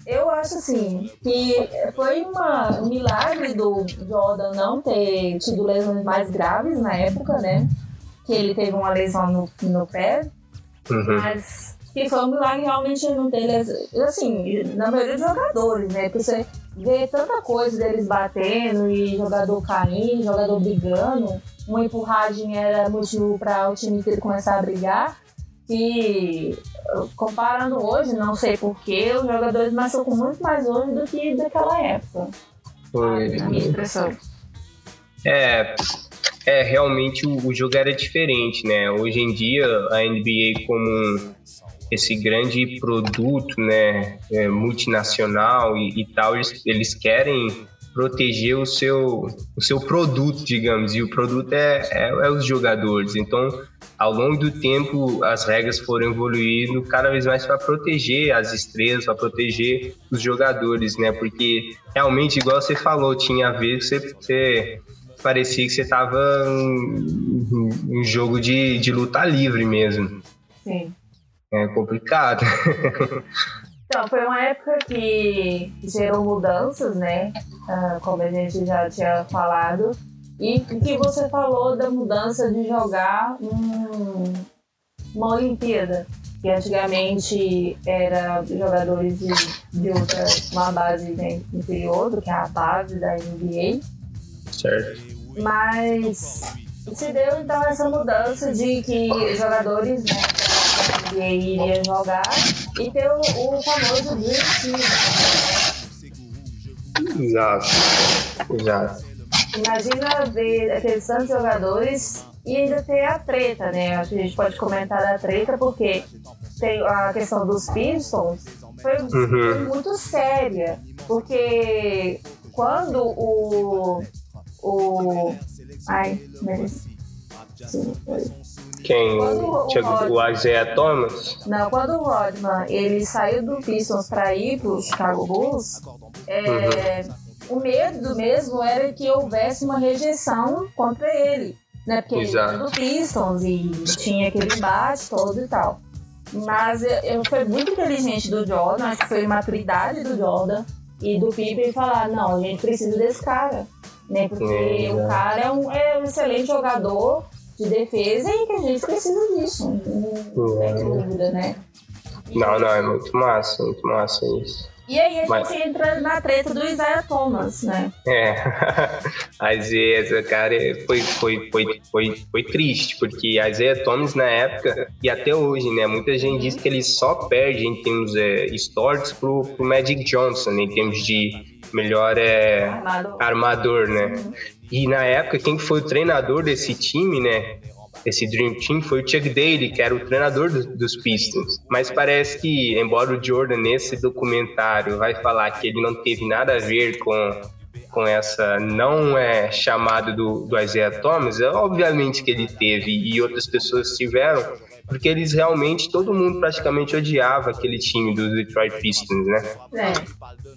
A: eu acho assim que foi uma, um milagre do Jordan não ter tido lesões mais graves na época, né? Que ele teve uma lesão no, no pé, uhum. mas que foi um milagre realmente não ter lesões. Assim, na maioria dos jogadores, né? Porque você vê tanta coisa deles batendo e jogador caindo, jogador brigando. Uma empurragem era motivo para o time inteiro começar a brigar que comparando hoje, não sei porquê, os jogadores machucam muito mais hoje do que daquela época.
B: Foi.
A: Minha impressão.
B: É, é realmente o, o, jogo era diferente, né? Hoje em dia a NBA como esse grande produto, né, é, multinacional e, e tal, eles, eles querem proteger o seu, o seu produto, digamos, e o produto é, é, é os jogadores. Então, ao longo do tempo, as regras foram evoluindo cada vez mais para proteger as estrelas, para proteger os jogadores, né? Porque realmente, igual você falou, tinha vezes que você, você parecia que você estava em um jogo de, de luta livre mesmo.
A: Sim.
B: É complicado.
A: Então, foi uma época que gerou mudanças, né? Ah, como a gente já tinha falado. E que você falou da mudança de jogar um, uma Olimpíada, que antigamente era jogadores de, de outra, uma base né, inferior do que a base da NBA.
B: Certo.
A: Mas se deu então essa mudança de que jogadores né, da NBA iriam jogar e ter o, o famoso Dream
B: Team. Exato. Exato.
A: Imagina ver aqueles tantos jogadores e ainda ter a treta, né? Acho que a gente pode comentar da treta, porque tem a questão dos Pistons foi, uhum. muito séria. Porque quando o. O. Ai,
B: Sim, Quem? o, o, o Isaiah Thomas?
A: Não, quando o Rodman ele saiu do Pistons para ir pro Chicago Bulls, é, uhum o medo mesmo era que houvesse uma rejeição contra ele, né? Porque Exato. ele era do Pistons e tinha aquele embate todo e tal. Mas eu, foi muito inteligente do Jordan, acho que foi a maturidade do Jordan e do Pippen falar, não, a gente precisa desse cara, né? Porque o cara é um, é um excelente jogador de defesa e que a gente precisa disso, não tem dúvida, né?
B: Não, não, é muito massa, muito massa isso.
A: E aí a Mas... gente entra na treta do Isaiah Thomas, né?
B: É, a Isaiah, cara, foi, foi, foi, foi, foi triste, porque a Isaiah Thomas na época, e até hoje, né, muita gente diz que ele só perde em termos é, históricos pro, pro Magic Johnson, em termos de melhor é, armador. armador, né? E na época, quem foi o treinador desse time, né? Esse Dream Team foi o Chuck Daly, que era o treinador do, dos Pistons. Mas parece que, embora o Jordan nesse documentário vai falar que ele não teve nada a ver com, com essa não é chamada do, do Isaiah Thomas, é obviamente que ele teve e outras pessoas tiveram, porque eles realmente, todo mundo praticamente odiava aquele time dos Detroit Pistons, né? É.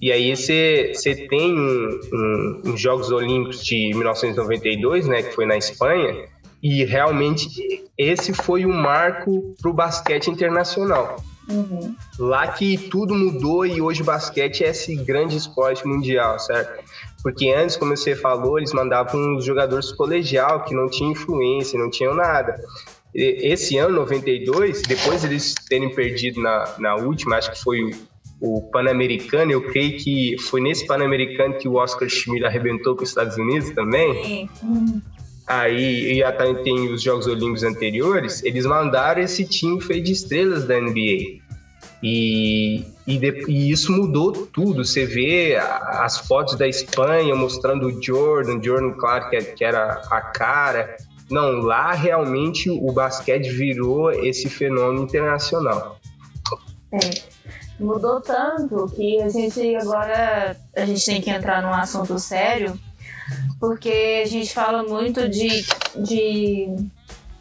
B: E aí você tem um, um, uns Jogos Olímpicos de 1992, né, que foi na Espanha, e realmente esse foi um marco para o basquete internacional. Uhum. Lá que tudo mudou e hoje o basquete é esse grande esporte mundial, certo? Porque antes, como você falou, eles mandavam os jogadores colegial que não tinham influência, não tinham nada. Esse ano, 92, depois eles terem perdido na, na última, acho que foi o, o Pan-Americano, eu creio que foi nesse Pan-Americano que o Oscar Schmidt arrebentou com os Estados Unidos também. Uhum aí e até tem os Jogos Olímpicos anteriores, eles mandaram esse time feito de estrelas da NBA. E, e, de, e, isso mudou tudo. Você vê as fotos da Espanha mostrando o Jordan, Jordan, claro, que, que era a cara. Não, lá realmente o basquete virou esse fenômeno internacional.
A: É mudou tanto que a gente agora a gente tem que entrar num assunto sério porque a gente fala muito de, de,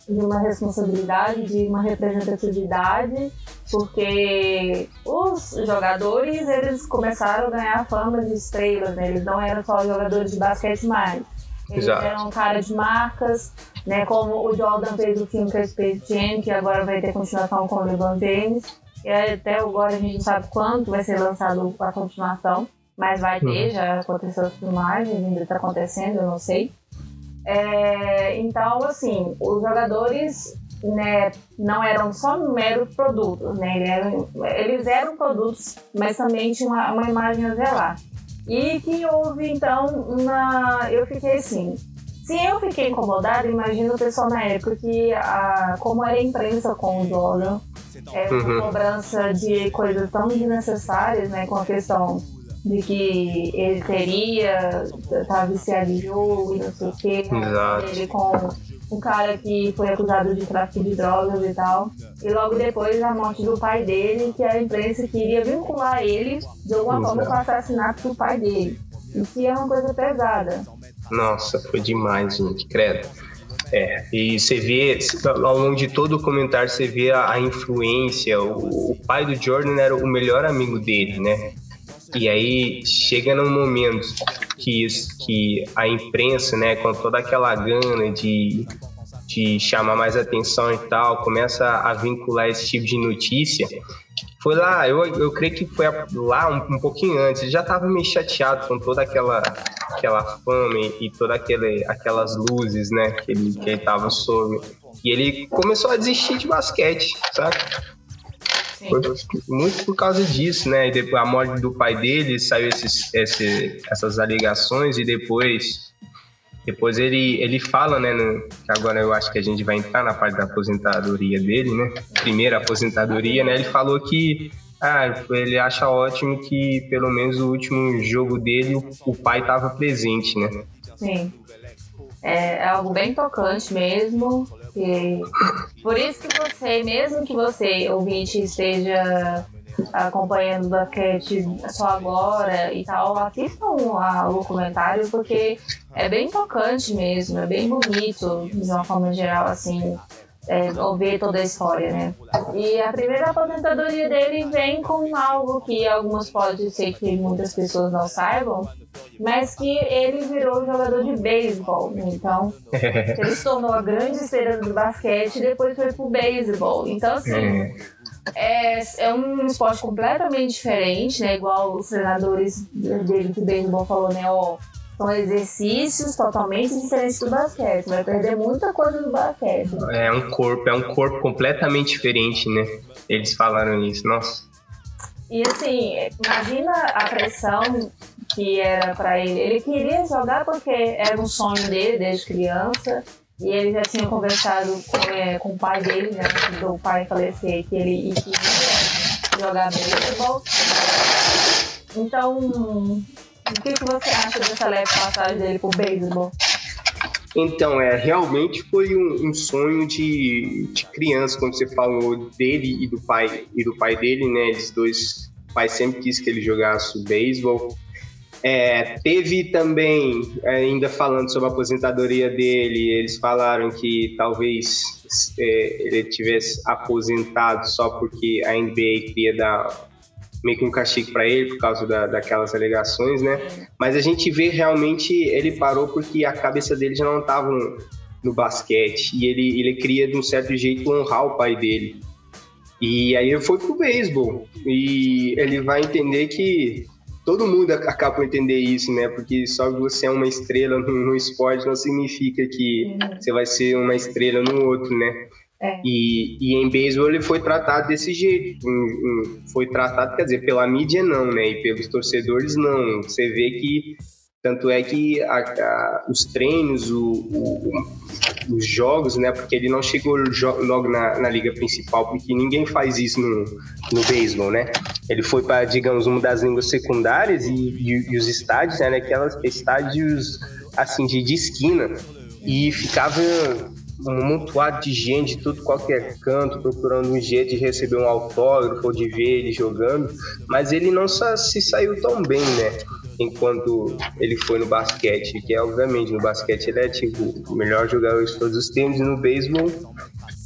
A: de uma responsabilidade, de uma representatividade, porque os jogadores eles começaram a ganhar fama de estrelas, né? Eles não eram só jogadores de basquete mais. Eles Exato. eram cara de marcas, né? Como o Jordan fez o filme é Space Jam, que agora vai ter continuação com o LeBron James. E até agora a gente não sabe quando vai ser lançado a continuação mas vai ter, uhum. já aconteceu as filmagens, ainda está acontecendo, eu não sei. É, então, assim, os jogadores né, não eram só meros produtos, né? Eles eram, eles eram produtos, mas também tinha uma, uma imagem a zelar. E que houve, então, uma. Eu fiquei assim. Se eu fiquei incomodada, imagina o pessoal na época que, a, como era a imprensa com o Jordan, é, uhum. cobrança de coisas tão desnecessárias, né? Com a questão de que ele teria, tá viciado em jogo e não sei o quê. Ele com um cara que foi acusado de tráfico de drogas e tal. E logo depois a morte do pai dele, que a imprensa queria vincular ele de alguma Exato. forma com o assassinato do pai dele. Isso é uma coisa pesada.
B: Nossa, foi demais, gente, credo. É, e você vê, ao longo de todo o comentário, você vê a, a influência. O, o, pai do Jordan era o melhor amigo dele, né? E aí chega num momento que, que a imprensa, né, com toda aquela gana de, de chamar mais atenção e tal, começa a vincular esse tipo de notícia. Foi lá, eu, eu creio que foi lá um, um pouquinho antes, ele já estava meio chateado com toda aquela, aquela fama e, todas aquelas luzes, né, que ele, que ele tava. E ele começou a desistir de basquete, sabe? Muito por causa disso, né? E depois a morte do pai dele, saiu esses, esse, essas alegações e depois depois ele, ele fala, né, no, que agora eu acho que a gente vai entrar na parte da aposentadoria dele, né? Primeira aposentadoria, né? Ele falou que ah, ele acha ótimo que pelo menos o último jogo dele o, o pai estava presente, né?
A: Sim. É, é algo bem tocante mesmo. Por isso que você, mesmo que você, ouvinte, esteja acompanhando o basquete só agora e tal, assistam o documentário porque é bem tocante mesmo, é bem bonito de uma forma geral, assim, é, ouvir toda a história, né? E a primeira aposentadoria dele vem com algo que algumas pode ser que muitas pessoas não saibam, mas que ele virou jogador de beisebol. Né? Então, ele se tornou a grande estrela do basquete e depois foi pro beisebol. Então, assim, é, é um esporte completamente diferente, né? Igual os treinadores dele de beisebol falou, né? Ó, são exercícios totalmente diferentes do basquete. Vai perder muita coisa do basquete.
B: É um corpo, é um corpo completamente diferente, né? Eles falaram isso, nossa.
A: E assim, imagina a pressão que era para ele. Ele queria jogar porque era um sonho dele desde criança. E ele já tinha conversado com, é, com o pai dele, né? Do pai falecer, que ele queria jogar beisebol. Então, o que, que você acha dessa leve passagem dele pro beisebol?
B: Então, é, realmente foi um, um sonho de, de, criança, como você falou, dele e do pai e do pai dele, né? Eles dois, o pai sempre quis que ele jogasse beisebol. É, teve também, ainda falando sobre a aposentadoria dele, eles falaram que talvez é, ele tivesse aposentado só porque a NBA queria dar meio que um castigo para ele por causa da, daquelas alegações, né? Mas a gente vê realmente ele parou porque a cabeça dele já não estava no, basquete e ele, ele queria de um certo jeito honrar o pai dele. E aí ele foi pro beisebol e ele vai entender que todo mundo acaba por entender isso, né? Porque só que você é uma estrela no, esporte não significa que você vai ser uma estrela no outro, né? É. E, e em beisebol ele foi tratado desse jeito. Foi tratado, quer dizer, pela mídia não, né? E pelos torcedores não. Você vê que tanto é que a, a, os treinos, o, o, os jogos, né? Porque ele não chegou logo na, na, liga principal, porque ninguém faz isso no, no beisebol, né? Ele foi para, digamos, uma das línguas secundárias e, e, e os estádios, né? Aquelas estádios assim de, de esquina e ficava um montuado de gente de tudo qualquer canto procurando um jeito de receber um autógrafo ou de ver ele jogando, mas ele não se saiu tão bem, né? Enquanto ele foi no basquete, que é obviamente no basquete ele é tipo o melhor jogador de todos os tempos, e no beisebol,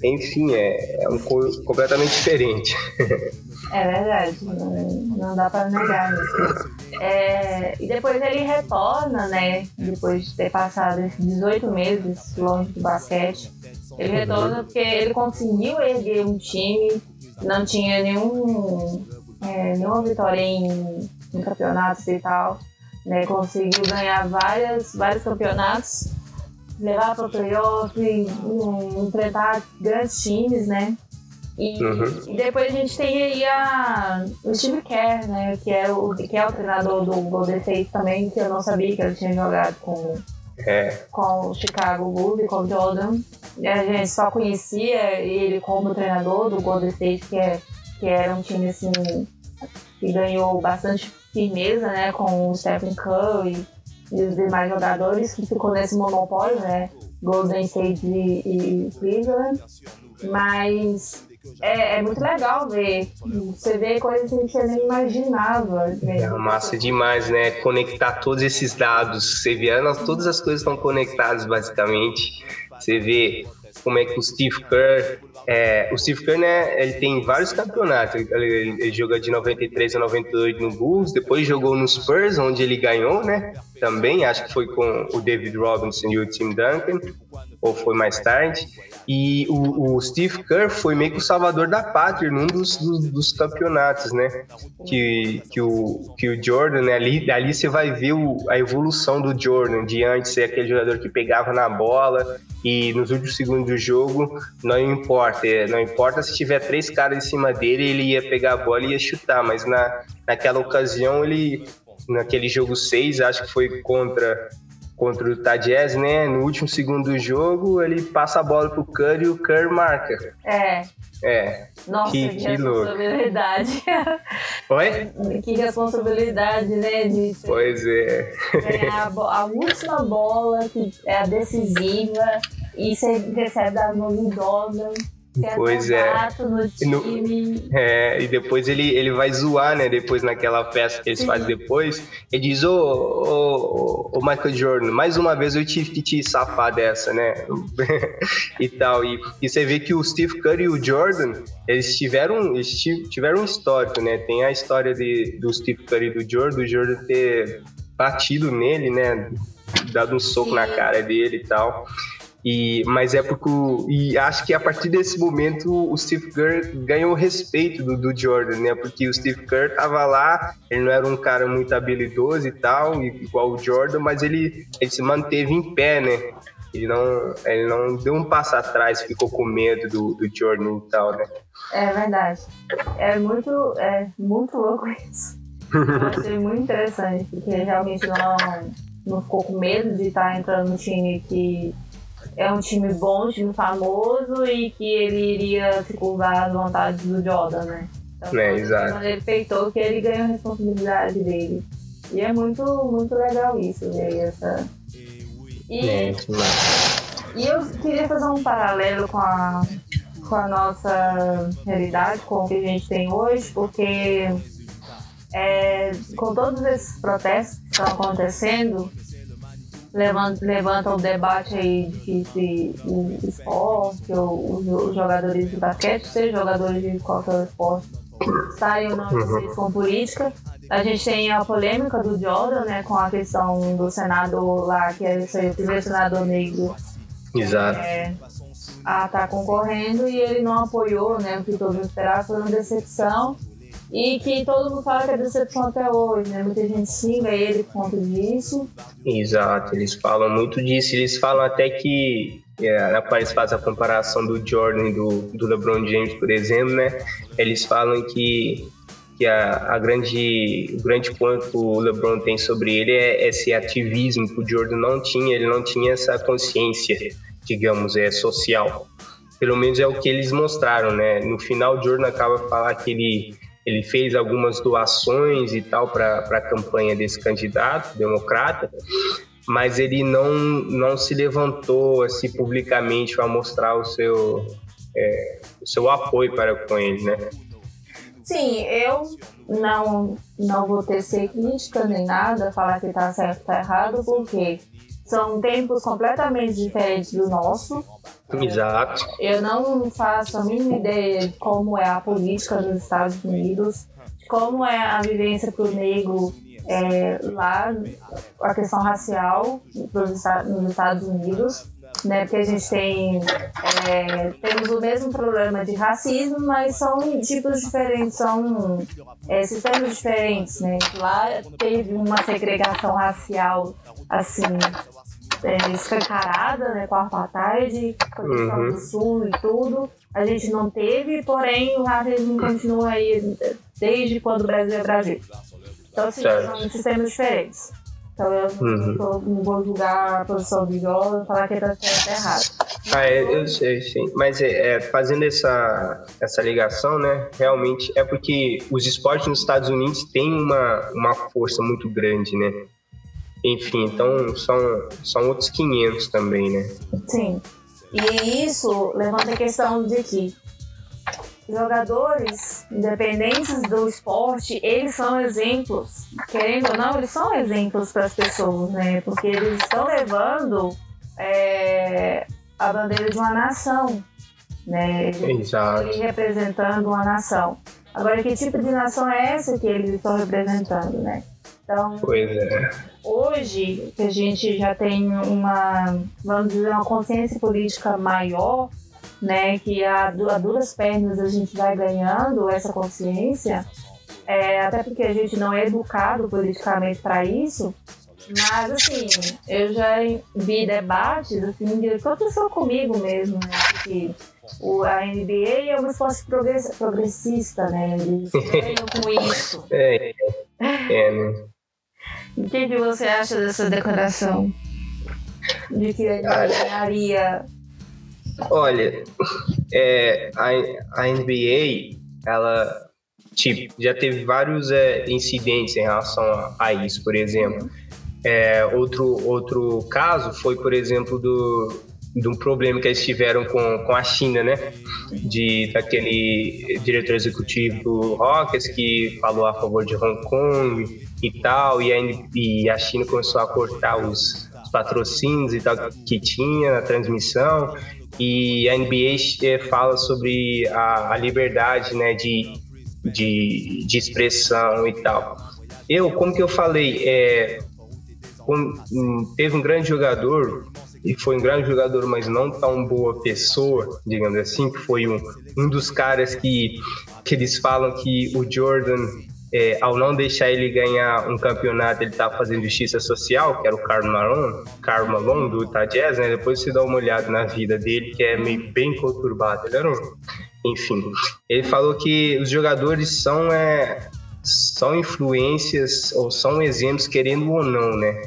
B: enfim, é, é um completamente diferente.
A: É verdade, não, dá para negar isso. É, e depois ele retorna, né? Depois de ter passado esses 18 meses longe do basquete. Ele retorna porque ele conseguiu erguer um time, não tinha nenhum, é, nenhuma vitória em, em campeonatos e tal. Né, conseguiu ganhar várias, vários campeonatos, levar para o playoff, enfrentar grandes times, né? E, uhum. e, depois a gente tem aí a, o Steve Kerr, né? Que é, o, que é o treinador do Golden State também, que eu não sabia que ele tinha jogado com, é. com o Chicago Bulls e com o Jordan. A gente só conhecia ele como treinador do Golden State, que, é, que era um time assim que ganhou bastante firmeza, né? Com o Stephen Curry e os demais jogadores, que ficou nesse monopólio, né? Golden State e, e Cleveland. Mas é, é, muito legal ver. Você vê coisas que você nem imaginava. Né?
B: É massa demais, né? Conectar todos esses dados. Você vê, todas as coisas estão conectadas, basicamente. Você vê como é que o Steve Kerr. É, o Steve Kerr, né, ele tem vários campeonatos. Ele, ele, ele joga de 93 a 98 no Bulls, depois jogou no Spurs, onde ele ganhou, né? Também, acho que foi com o David Robinson e o Tim Duncan, ou foi mais tarde. E o, o, Steve Kerr foi meio que o salvador da pátria num dos, dos, dos, campeonatos, né? Que, que, o, que o Jordan, né? Ali, ali você vai ver o, a evolução do Jordan, de antes ser aquele jogador que pegava na bola e nos últimos segundos do jogo, não importa. É, não importa se tiver três caras em cima dele, ele ia pegar a bola e ia chutar, mas na, naquela ocasião ele naquele jogo 6, acho que foi contra contra o Tadies, né? No último segundo do jogo, ele passa a bola pro Curry e o Curry marca.
A: É.
B: É.
A: Nossa, que, que, responsabilidade.
B: Oi?
A: Que responsabilidade, né? De
B: pois é.
A: é a, a, última bola que é a decisiva e você recebe da mão idosa
B: pois é. No, é, e depois ele, ele vai zoar, né? Depois naquela festa que eles Sim. fazem depois. Ele diz, ô, ô, ô, Michael Jordan, mais uma vez eu tive que te safar dessa, né? e tal. E, e você vê que o Steve Curry e o Jordan, eles tiveram, eles tiveram um histórico, né? Tem a história de, do Steve Curry e do Jordan, o Jordan ter batido nele, né? Dado um soco Sim. na cara dele e tal. E, mas é porque. E acho que a partir desse momento o Steve Kerr ganhou respeito do, do Jordan, né? Porque o Steve Kerr tava lá, ele não era um cara muito habilidoso e tal, igual o Jordan, mas ele, ele se manteve em pé, né? Ele não, ele não deu um passo atrás, ficou com medo do, do Jordan e tal, né?
A: É verdade. É muito, é muito louco isso. Eu achei muito interessante, porque realmente não, não ficou com medo de estar entrando no time que é um time bom, um time famoso e que ele iria se curvar às vontades do Jordan, né? Então,
B: é, exato.
A: quando ele peitou que ele ganhou a responsabilidade dele. E é muito, muito legal isso, ver essa. E, é, e eu queria fazer um paralelo com a, com a nossa realidade, com o que a gente tem hoje, porque é, com todos esses protestos que estão acontecendo, levantam, levantam o debate aí de que o esporte ou os jogadores de basquete, seja jogadores de qualquer esporte, saiam não uhum. com política. A gente tem a polêmica do Jordan, né, com a questão do senador lá, que é o primeiro senador negro.
B: Exato.
A: É, a estar tá concorrendo e ele não apoiou, né, o que todos esperavam, foi uma decepção. E que todo mundo fala que é decepção até hoje, né? Muita gente xinga ele por conta disso.
B: Exato, eles falam muito disso. Eles falam até que é, eles fazem a comparação do Jordan e do, do LeBron James, por exemplo, né? Eles falam que, que a, a grande, o grande ponto o LeBron tem sobre ele é esse ativismo que o Jordan não tinha, ele não tinha essa consciência, digamos, é social. Pelo menos é o que eles mostraram, né? No final, o Jordan acaba falar que ele ele fez algumas doações e tal para a campanha desse candidato democrata, mas ele não, não se levantou assim, publicamente para mostrar o seu, é, o seu apoio para com ele, né?
A: Sim, eu não, não vou ter ser crítica nem nada, falar que está certo ou está errado, porque são tempos completamente diferentes do nosso.
B: Exato.
A: Eu não faço a mínima ideia de como é a política nos Estados Unidos, como é a vivência para o negro é, lá, a questão racial nos Estados Unidos. Né, porque a gente tem é, temos o mesmo problema de racismo, mas são tipos diferentes, são é, sistemas diferentes, né? Lá teve uma segregação racial assim é, escancarada, né, com a apartheid, com a questão uhum. do sul e tudo. A gente não teve, porém o racismo continua aí desde quando o Brasil é Brasil. Então, assim, são sistemas diferentes. Então eu uhum. não vou julgar a posição do e falar que está certo errado.
B: Ah, é, eu sei, sim. Mas é, é, fazendo essa, essa ligação, né? Realmente é porque os esportes nos Estados Unidos têm uma, uma força muito grande, né? Enfim, então são, são outros 500 também, né?
A: Sim. E isso levanta a questão de que jogadores, independentes do esporte, eles são exemplos. Querendo ou não, eles são exemplos para as pessoas, né? Porque eles estão levando é, a bandeira de uma nação, né? Eles representando uma nação. Agora, que tipo de nação é essa que eles estão representando, né? Então,
B: é.
A: hoje que a gente já tem uma, vamos dizer, uma consciência política maior, né, que a, a duras pernas a gente vai ganhando essa consciência, é, até porque a gente não é educado politicamente para isso, mas assim, eu já vi debates assim, aconteceu comigo mesmo, né? Que o, a NBA é uma esporte progressista, né? Eles ganham com isso.
B: É, é, né?
A: O que, que você acha dessa declaração? De que ganharia.
B: Olha, é, a, a NBA, ela tipo, já teve vários é, incidentes em relação a, a isso, por exemplo. É, outro, outro caso foi, por exemplo, do, de um problema que eles tiveram com, com a China, né? De daquele diretor executivo do Rockets que falou a favor de Hong Kong e tal, e a, e a China começou a cortar os, os patrocínios e tal que tinha na transmissão, e a NBA eh, fala sobre a, a liberdade né, de, de, de, expressão e tal. Eu, como que eu falei, é, um, teve um grande jogador e foi um grande jogador, mas não tão boa pessoa, digamos assim, que foi um, um dos caras que, que eles falam que o Jordan, é, ao não deixar ele ganhar um campeonato, ele estava fazendo justiça social, que era o Karl Malone, Karl Malone do Utah Jazz, né? Depois você dá uma olhada na vida dele, que é meio bem conturbada. Ele era. Enfim, ele falou que os jogadores são, é, são influências ou são exemplos, querendo ou não, né?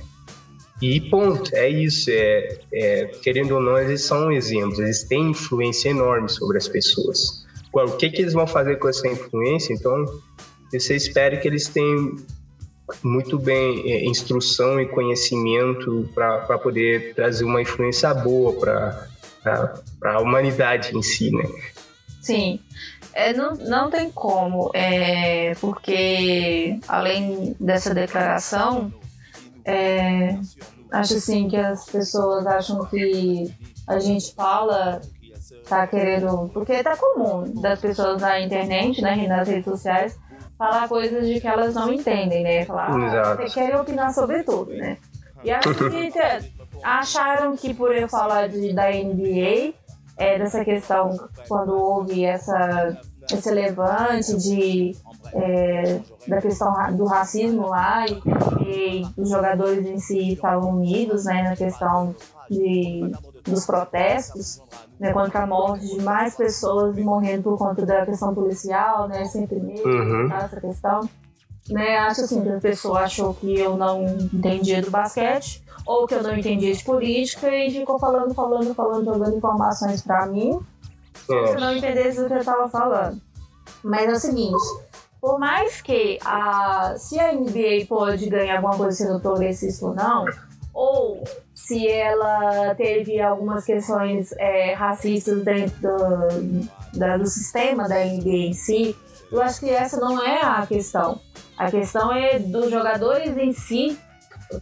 B: E ponto, é isso. É, é, querendo ou não, eles são exemplos, eles têm influência enorme sobre as pessoas. Agora, o que, que eles vão fazer com essa influência? Então, você espera que eles tenham muito bem é, instrução e conhecimento para poder trazer uma influência boa para a humanidade em si, né?
A: Sim. É, não, não tem como, é, porque além dessa declaração, é, acho assim que as pessoas acham que a gente fala, tá querendo. Porque tá comum das pessoas na internet, né, nas redes sociais, falar coisas de que elas não entendem, né? Falar, ah, você quer opinar sobre tudo, né? E acho que acharam que por eu falar de, da NBA, é, dessa questão, quando houve essa, esse levante de é, da questão do racismo lá e, e, os jogadores em si estavam unidos né, na questão de, dos protestos né, contra a morte de mais pessoas morrendo por conta da questão policial, né, sempre mesmo, uhum. tá, essa questão. Né, acho assim que a pessoa achou que eu não entendia do basquete ou que eu não entendia de política e ficou falando, falando, falando, jogando informações para mim, se eu não entendesse o que eu estava falando. Mas é o seguinte, por mais que a, se a NBA pode ganhar alguma coisa sendo progressista ou não, ou se ela teve algumas questões é, racistas dentro do, da, do sistema da NBA em si, eu acho que essa não é a questão. A questão é dos jogadores em si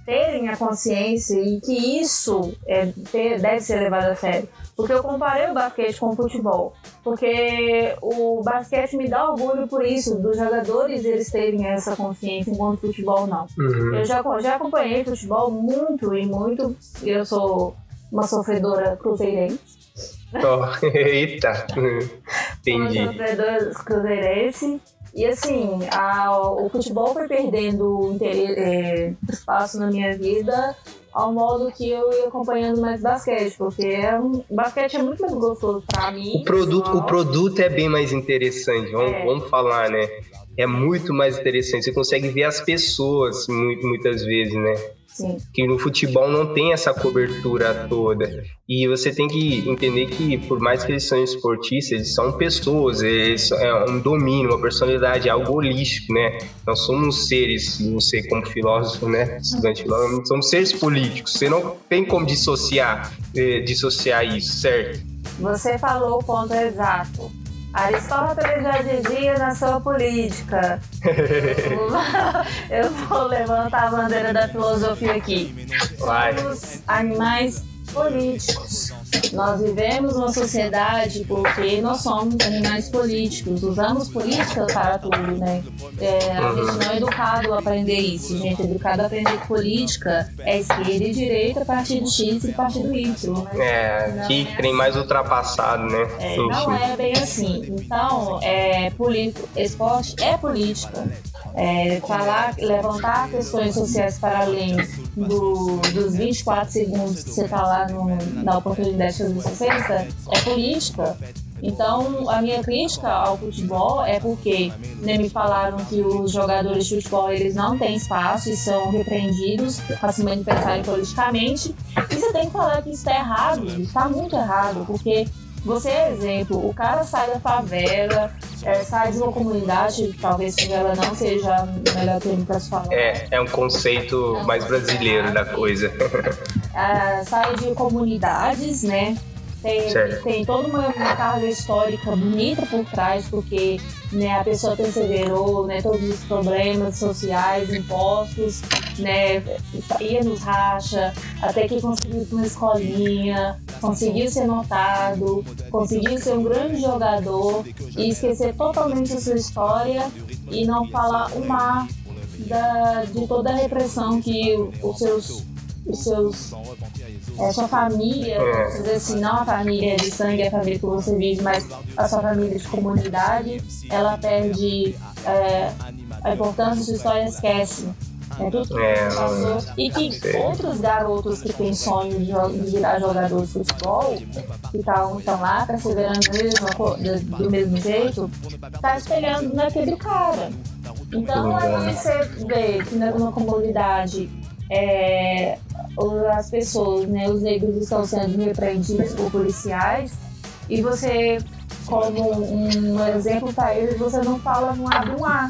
A: terem a consciência e que isso é, ter, deve ser levado a sério. Porque eu comparei o basquete com o futebol. Porque o basquete me dá orgulho por isso, dos jogadores eles terem essa consciência, enquanto o futebol não. Uhum. Eu já, já acompanhei futebol muito e muito. Eu sou uma sofredora cruzeirense.
B: Oh, eita! Entendi.
A: Uma sofredora cruzeirense. E assim, a, o futebol foi perdendo é, espaço na minha vida ao modo que eu ia acompanhando mais basquete, porque é um, basquete é muito mais gostoso para mim.
B: O produto, o produto é bem mais interessante, vamos, é. vamos falar, né? É muito mais interessante. Você consegue ver as pessoas muitas vezes, né? Sim. Que no futebol não tem essa cobertura toda. E você tem que entender que, por mais que eles são esportistas, eles são pessoas, eles é um domínio, uma personalidade, algo holístico, né? Nós somos seres, não sei como filósofo, né? Estudante filósofo, somos seres políticos. Você não tem como dissociar, eh, dissociar isso, certo?
A: Você falou o ponto exato. Aristóteles já dizia na sua política. Eu vou levantar a bandeira da filosofia aqui.
B: Vai.
A: Somos animais políticos. Nós vivemos uma sociedade porque nós somos animais políticos, usamos política para tudo, né? É, a gente não é educado a aprender isso, gente. Educado a aprender política é esquerda e direita, partido X e partido Y.
B: Né? É, que é tem mais ultrapassado, né?
A: É, não é bem assim. Então, é, político, esporte é política é, falar, levantar questões sociais para além do, dos 24 segundos que você está lá no, na oportunidade de fazer sucesso, é política. Então, a minha crítica ao futebol é porque né, me falaram que os jogadores de futebol eles não têm espaço e são repreendidos para se manifestarem politicamente. E você tem que falar que isso está errado, está muito errado, porque você é exemplo, o cara sai da favela, é, sai de uma comunidade, talvez favela não seja o melhor termo para se falar.
B: É, é um conceito mais brasileiro da coisa.
A: Sai de comunidades, né? Tem, tem toda uma, uma, carga histórica bonita por trás, porque né, a pessoa perseverou, né, todos os problemas sociais impostos, né, ia nos racha, até que conseguiu uma escolinha, conseguiu ser notado, conseguiu ser um grande jogador e esquecer totalmente a sua história e não falar o mar da, de toda a repressão que os seus, os seus é, sua família, é. dizer assim, não a família de sangue, a família que você vive, mas a sua família de comunidade, ela perde é, a importância de sua história esquece. É tudo é, que passou. E que outros garotos que têm sonho de, virar jogador de futebol, que estão lá perseverando mesmo, do mesmo jeito, tá espelhando naquele cara. Então aí você vê que numa comunidade é, as pessoas, né, os negros estão sendo repreendidos por policiais e você, como um exemplo para eles, você não fala no A do A.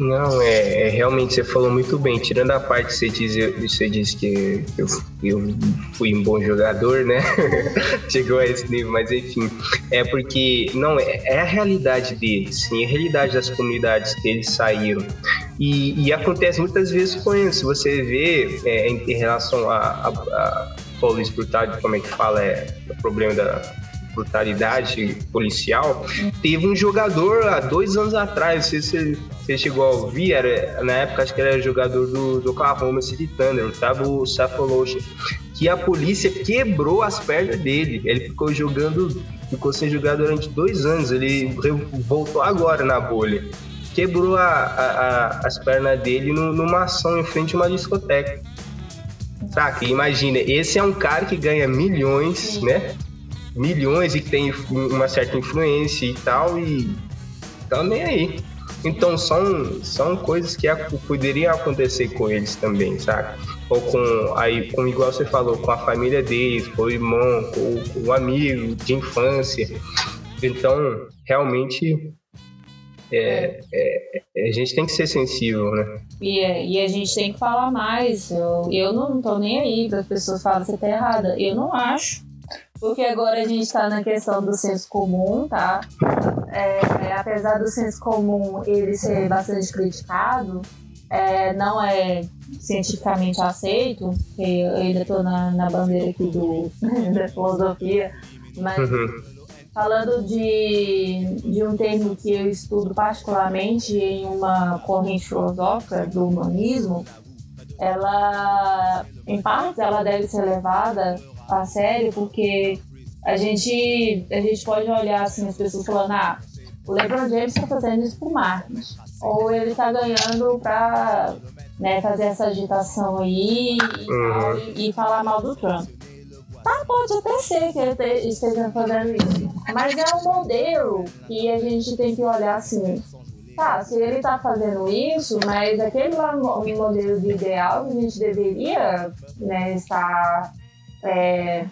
B: Não, é, é, realmente você falou muito bem. Tirando a parte que você diz, você diz que eu, eu fui um bom jogador, né? Chegou a esse nível, mas enfim. É porque, não, é, é a realidade deles, sim, é a realidade das comunidades que eles saíram. E, e acontece muitas vezes com isso. Você vê é, em, em, relação a, a, a polícia brutal, como é que fala, é o problema da brutalidade policial. Teve um jogador há dois anos atrás, se você, chegou a ouvir, era, na época acho que era jogador do, do Oklahoma City Thunder, o Tabo Safolocha, que a polícia quebrou as pernas dele. Ele ficou jogando, ficou sem jogar durante dois anos. Ele voltou agora na bolha. Quebrou a, a, a, as pernas dele numa ação em frente a uma discoteca. Saca? Imagina, esse é um cara que ganha milhões, né? milhões e que tem uma certa influência e tal, e tá nem aí. Então são, são coisas que poderiam acontecer com eles também, sabe? Ou com, aí, com, igual você falou, com a família deles, com o irmão, com, com o amigo de infância. Então, realmente, é, é, é, a gente tem que ser sensível, né?
A: E, é, e a gente tem que falar mais. Eu, eu não tô nem aí para as pessoas falarem que você tá errada. Eu não acho. Porque agora a gente está na questão do senso comum, tá? É, apesar do senso comum ele ser bastante criticado, é, não é cientificamente aceito, eu ainda estou na, na bandeira aqui do, da filosofia, mas uhum. falando de, de um termo que eu estudo particularmente em uma corrente filosófica do humanismo, ela, em partes, ela deve ser levada a sério, porque a gente, a gente pode olhar assim, as pessoas falando, ah, o LeBron James está fazendo isso por marketing. Ou ele está ganhando para né, fazer essa agitação aí e, uhum. e, e, falar mal do Trump. Tá, pode até ser que ele esteja fazendo isso. Mas é um modelo que a gente tem que olhar assim. Tá, se ele está fazendo isso, mas aquele lá modelo de ideal que a gente deveria né, estar é,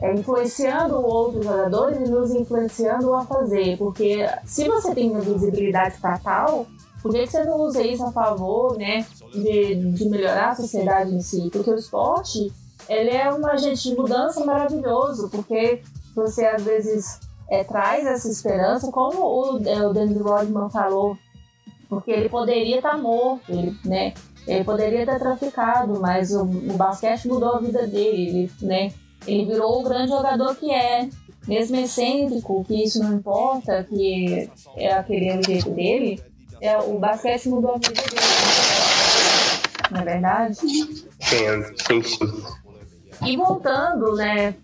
A: é, influenciando outros jogadores e nos influenciando a fazer. Porque se você tem uma visibilidade para tal, por que você não usa isso a favor né, de, de melhorar a sociedade em si? Porque o esporte ele é um agente de mudança maravilhoso, porque você às vezes é, traz essa esperança, como o, é, o Dennis Rodman falou, porque ele poderia estar tá morto, ele, né? Ele poderia ter traficado, mas o, o basquete mudou a vida dele, ele, né? Ele virou o grande jogador que é. Mesmo excêntrico, que isso não importa, que é aquele é o jeito dele, é, o basquete mudou a vida dele. Não é verdade?
B: Sim, sim.
A: E voltando, né?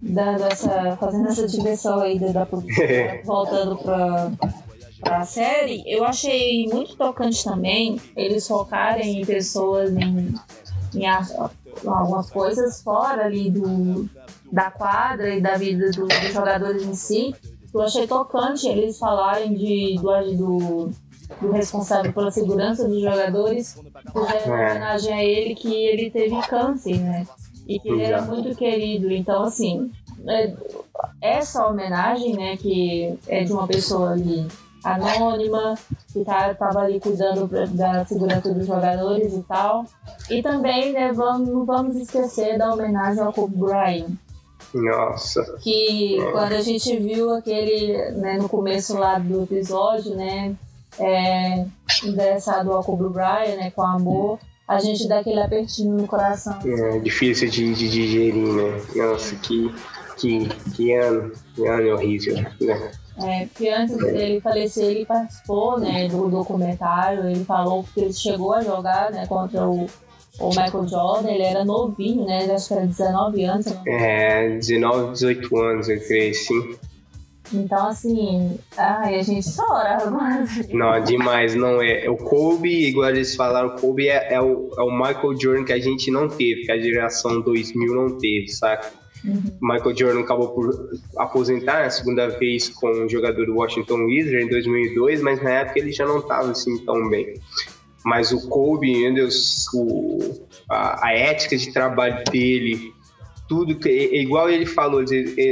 A: Dando essa, fazendo essa direção aí da, da voltando para a série, eu achei muito tocante também eles focarem em pessoas em, em algumas coisas fora ali do, da quadra e da vida do, dos jogadores em si. Eu achei tocante eles falarem de, do, do, do responsável pela segurança dos jogadores, fizeram uma é. homenagem a ele que ele teve câncer, né? E que ele era muito querido. Então, assim, é, essa homenagem, né, que é de uma pessoa ali anônima, que tá, tava ali cuidando da segurança dos jogadores e tal. E também, né, vamos, não vamos esquecer da homenagem ao Kobe Bryant.
B: Nossa.
A: Que quando a gente viu aquele, né, no começo lá do episódio, né, é, endereçado ao Kobe Bryant, né, com amor, a gente dá aquele apertinho no coração.
B: É difícil de, de digerir, né? Nossa, que, que, que ano, que ano horrível, né?
A: É, porque antes dele falecer, ele participou né, do documentário, ele falou que ele chegou a jogar né, contra o, o Michael Jordan, ele era novinho, né? Acho que era 19 anos.
B: É, 19, 18 anos, eu creio, sim.
A: Então, assim, ai, a gente chora
B: mas... Não, demais, não é. O Kobe, igual eles falaram, o Kobe é, é, o, é o Michael Jordan que a gente não teve, que a geração 2000 não teve, saca? Uhum. Michael Jordan acabou por aposentar a segunda vez com o jogador do Washington Wizards em 2002, mas na época ele já não estava assim tão bem. Mas o Kobe, Deus, o, a, a ética de trabalho dele, tudo que é, é igual ele falou,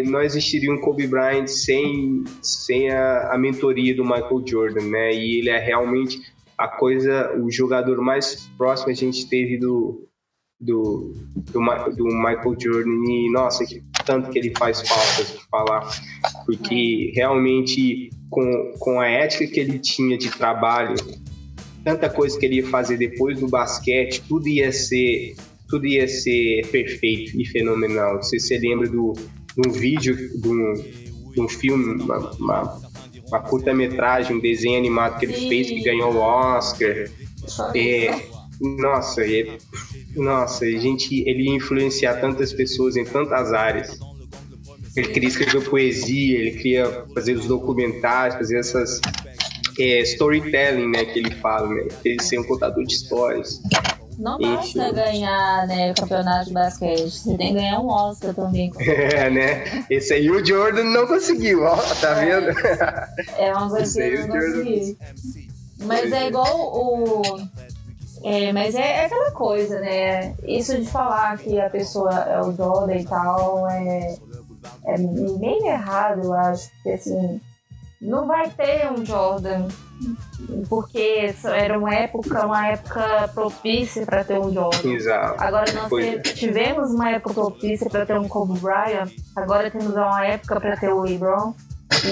B: não existiria um Kobe Bryant sem, sem a, a mentoria do Michael Jordan, né? E ele é realmente a coisa, o jogador mais próximo a gente teve do, do, do, do Michael Jordan e nossa, que tanto que ele faz falta de falar, porque realmente com, com a ética que ele tinha de trabalho, tanta coisa que ele ia fazer depois do basquete, tudo ia ser tudo ia ser perfeito e fenomenal. Você se lembra do, de um vídeo, de um, de um filme, uma, uma, uma curta-metragem, um desenho animado que ele Sim. fez que ganhou o Oscar. É, nossa, é, nossa, gente, ele ia influenciar tantas pessoas em tantas áreas. Ele queria escrever poesia, ele queria fazer os documentários, fazer essas é, storytelling, né, que ele fala, né, ele ser um contador de histórias.
A: Não basta ganhar né, o campeonato de basquete, você tem que ganhar um Oscar também.
B: É, né? Esse aí o Jordan não conseguiu, ó, tá é. vendo?
A: É uma coisa que eu não consegui. Mas é igual o. É, mas é, é, aquela coisa, né? Isso de falar que a pessoa é o Jordan e tal é, é meio errado, eu acho. Porque assim, não vai ter um Jordan porque era uma época, uma época propícia para ter um Jordan.
B: Exato.
A: Agora nós Foi. tivemos uma época propícia para ter um Kobe Bryant, agora temos uma época para ter o LeBron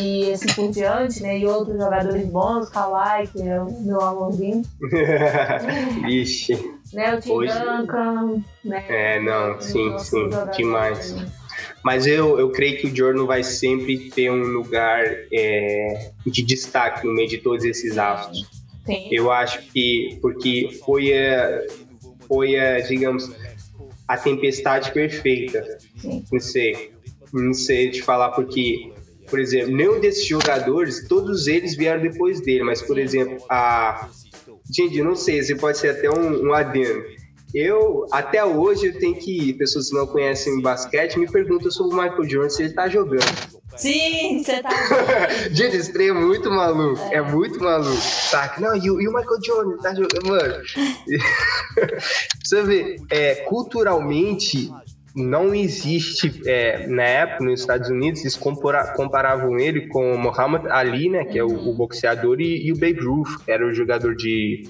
A: e assim por diante, né? E outros jogadores bons, Kawhi, que é o meu amorzinho.
B: Vixe.
A: né, o Tim Duncan, né?
B: É, não, sim, sim, demais. Mas eu, eu creio que o Jordan vai sempre ter um lugar é, de destaque no meio de todos esses astros. Sim. Eu acho que porque foi a, foi a, digamos, a tempestade perfeita. Sim. Não sei, não sei te falar porque, por exemplo, nenhum desses jogadores, todos eles vieram depois dele, mas por exemplo, a gente, não sei, você pode ser até um, um adendo eu, até hoje, eu tenho que. Pessoas que não conhecem basquete me perguntam sobre o Michael Jordan se ele tá jogando.
A: Sim, você tá.
B: Gente, esse trem é muito maluco. É, é muito maluco. Tá? Não, e, e, o Michael Jordan tá jogando. Mano. você vê, é, culturalmente, não existe. É, na época, nos Estados Unidos, eles compara, comparavam ele com o Muhammad Ali, né? Que é o, o boxeador, e, e o Babe Ruth, que era o jogador de,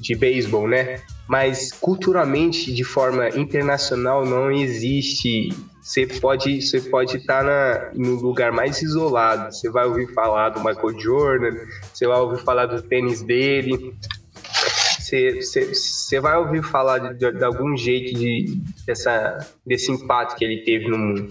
B: de beisebol, né? mas culturalmente, de forma internacional, não existe. Você pode você pode estar na, no lugar mais isolado. Você vai ouvir falar do Michael Jordan, você vai ouvir falar do tênis dele, você, vai ouvir falar de, de, de, algum jeito de, dessa, desse impacto que ele teve no mundo.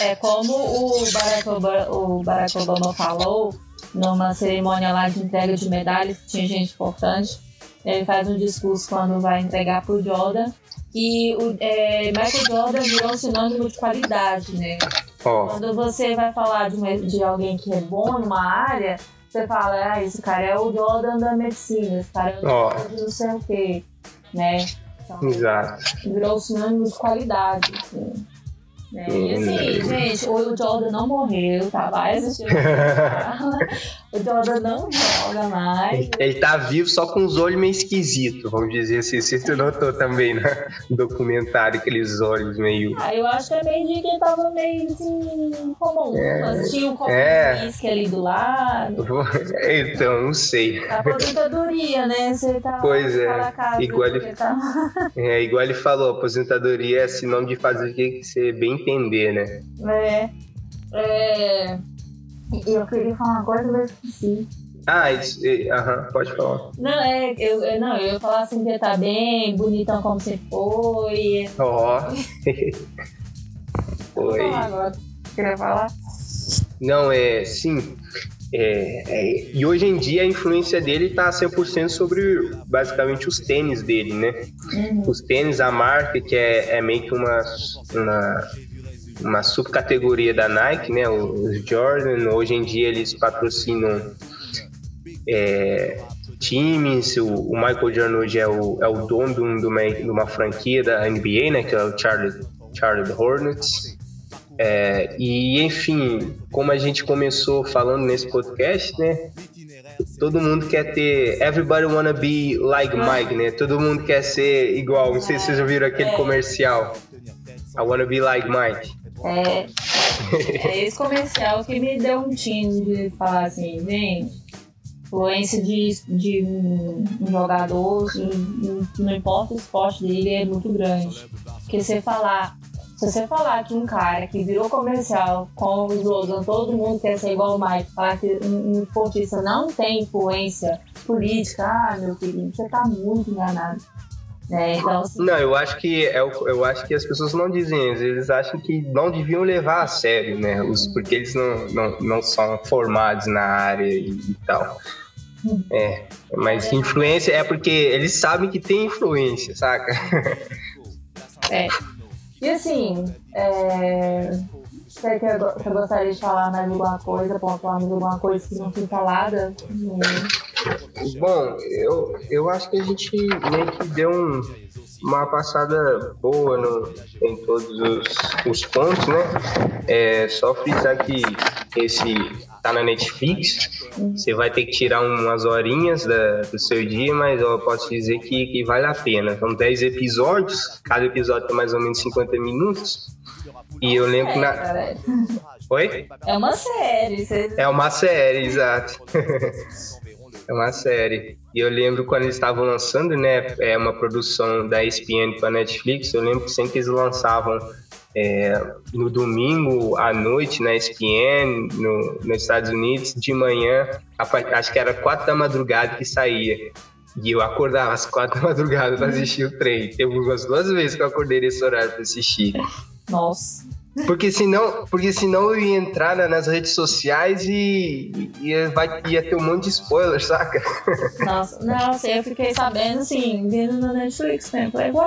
A: É como o Barack Obama, o Barack Obama falou numa cerimônia lá de entrega de medalhas, que tinha gente importante ele faz um discurso quando vai entregar pro Jordan. E o é, Michael Jordan virou um sinônimo de qualidade, né? Oh. Quando você vai falar de, de alguém que é bom numa área, você fala, ah, esse cara é o Jordan da medicina, esse cara é o Jordan oh. não sei o quê, né?
B: Então, Exato.
A: Virou sinônimo de qualidade. Assim. É, e assim, gente, o Jordan não morreu, tá? Vai assistir. o Jordan não joga mais.
B: Ele tá vivo só com os olhos meio esquisitos, vamos dizer assim. Você notou também no documentário, aqueles olhos meio.
A: Ah, eu acho que é meio de que ele tava meio assim, comum. É, tinha um copo é. de ali do lado.
B: Então, não sei.
A: A aposentadoria, né? Você tá
B: pois é. Casa, igual ele, tá... é, igual ele falou, aposentadoria é sinônimo de fazer o que você bem entender, né?
A: É. É. Eu queria falar uma coisa, mas esqueci.
B: Ah, isso, aham, pode falar.
A: Não, é, eu, eu, não, eu ia falar assim que ele tá bem, bonitão como você foi.
B: Ó. Oh. foi.
A: Agora. Queria falar?
B: Não, é, sim. É, é, e hoje em dia a influência dele está 100% sobre basicamente os tênis dele, né? Uhum. Os tênis, a marca, que é, é meio que uma, uma, uma, subcategoria da Nike, né? Os Jordan, hoje em dia eles patrocinam é, times, o, o, Michael Jordan hoje é o, é o dono de uma, de uma franquia da NBA, né? Que é o Charlotte, Charlotte Hornets. É, e enfim, como a gente começou falando nesse podcast, né? Todo mundo quer ter. Everybody wanna be like Mike, né? Todo mundo quer ser igual. Não sei se vocês já viram aquele é. comercial. I wanna be like Mike.
A: É, é esse comercial que me deu um tino de falar assim, gente, influência de, de um, um jogador, não importa o esporte dele, é muito grande. Porque você falar se você falar que um cara que virou comercial com o slogan todo mundo quer ser igual o Mike, falar que um, esportista não tem influência política, ah, meu querido, você tá muito enganado. É, então, assim...
B: Não, eu acho que é, eu acho que as pessoas não dizem isso, eles acham que não deviam levar a sério, né? Os, porque eles não, não, não são formados na área e, e tal. É, mas influência é porque eles sabem que tem influência, saca?
A: É. E assim, é... você que eu, gostaria de falar mais alguma coisa, pontuar mais alguma coisa que não foi falada?
B: Bom, eu, eu acho que a gente meio que deu um, uma passada boa no, em todos os, os pontos, né? É, só frisar que esse tá na Netflix, você vai ter que tirar umas horinhas da, do seu dia, mas eu posso dizer que, que vale a pena. São 10 episódios, cada episódio tem mais ou menos 50 minutos. E eu lembro que na. Oi?
A: É uma série. Você...
B: É uma série, exato. é uma série. E eu lembro quando eles estavam lançando, né? É uma produção da ESPN para Netflix. Eu lembro que sempre que eles lançavam é, no domingo à noite na ESPN, no, nos Estados Unidos, de manhã, acho que era quatro da madrugada que saía. E eu acordava às quatro da madrugada para assistir o trem. Teve umas duas vezes que eu acordei nesse horário para assistir.
A: Nossa.
B: Porque senão, porque senão eu ia entrar nas redes sociais e ia, vai, ia ter um monte de spoiler, saca?
A: Nossa, nossa, eu fiquei sabendo assim, vendo no Netflix, né? Falei, ué,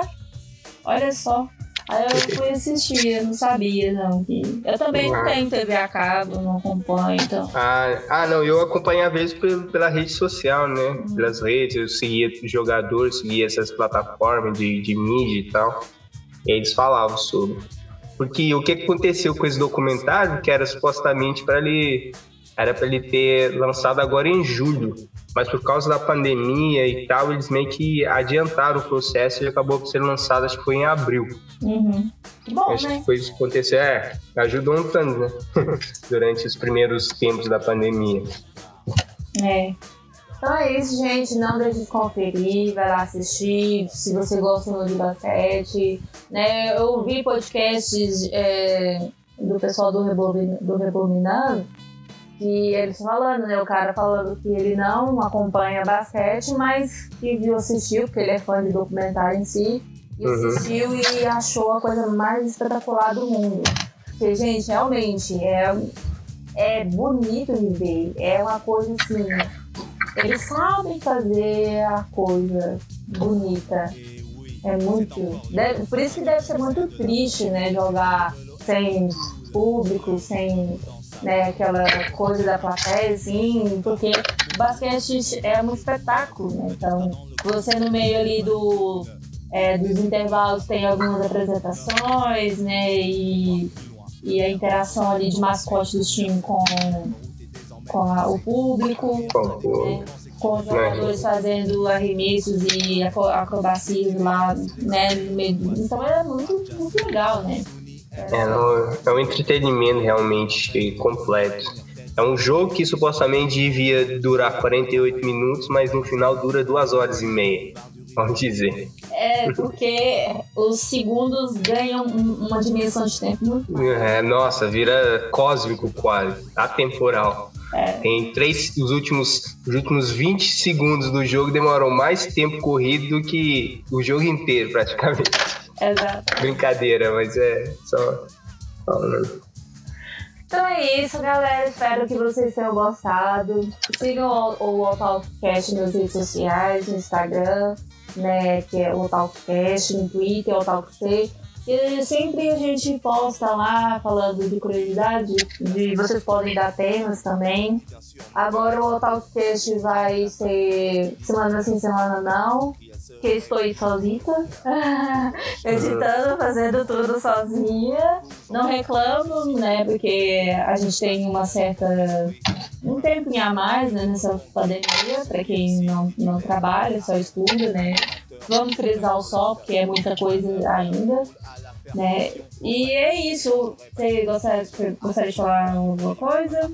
A: olha só. Aí eu fui assistir, eu não sabia, não. Que... Eu também não tenho TV a cabo, não acompanho, então.
B: Ah, ah não, eu acompanho às vezes pela rede social, né? Uhum. Pelas redes, eu seguia jogadores, seguia essas plataformas de, de mídia e tal. E eles falavam sobre. Porque o que aconteceu com esse documentário, que era supostamente para ele era para ele ter lançado agora em julho, mas por causa da pandemia e tal, eles meio que adiantaram o processo e acabou sendo lançado, acho que foi em abril.
A: Uhum. Bom,
B: acho
A: né?
B: que foi isso que aconteceu. É, ajudou um tanto, né? Durante os primeiros tempos da pandemia.
A: É. Então é isso, gente. Não deixe de conferir, vai lá assistir. Se você gosta de basquete. Né? Eu ouvi podcasts é, do pessoal do, Rebobin, do Rebobinando que eles falando, né? O cara falando que ele não acompanha basquete, mas que viu, assistiu, porque ele é fã de documentário em si, e uhum. assistiu e achou a coisa mais espetacular do mundo. Porque, gente, realmente é, é bonito de ver. É uma coisa assim. Eles sabem fazer a coisa bonita. É muito. Deve, por isso que deve ser muito triste, né? Jogar sem público, sem né, aquela coisa da plateia, assim, porque basquete é um espetáculo, né? Então, você no meio ali do, é, dos intervalos tem algumas apresentações, né? E, e a interação ali de mascote do time com, com a, o público, né? com os jogadores fazendo arremessos e acrobacias lá, né? No meio. Então é muito, muito legal, né?
B: É, não, é um entretenimento realmente completo. É um jogo que supostamente devia durar 48 minutos, mas no final dura duas horas e meia, vamos dizer.
A: É, porque os segundos ganham uma dimensão de tempo muito
B: É, nossa, vira cósmico quase, atemporal. É. Tem três, os últimos, os últimos 20 segundos do jogo demoram mais tempo corrido do que o jogo inteiro, praticamente.
A: Exato.
B: Brincadeira, mas é só falando.
A: Então é isso, galera. Espero que vocês tenham gostado. Sigam o, o Otalcast nas redes sociais, no Instagram, né? Que é o Otalcast, no Twitter, Otalcast. E sempre a gente posta lá falando de curiosidade, de vocês podem dar temas também. Agora o Otalcast vai ser semana sim, semana não que estou sozinha, editando, fazendo tudo sozinha. Não reclamo, né? Porque a gente tem uma certa. um tempinho a mais né, nessa pandemia, para quem não, não trabalha, só estuda, né? Vamos frisar o sol, porque é muita coisa ainda. Né? E é isso. Você gostaria, gostaria de falar alguma coisa?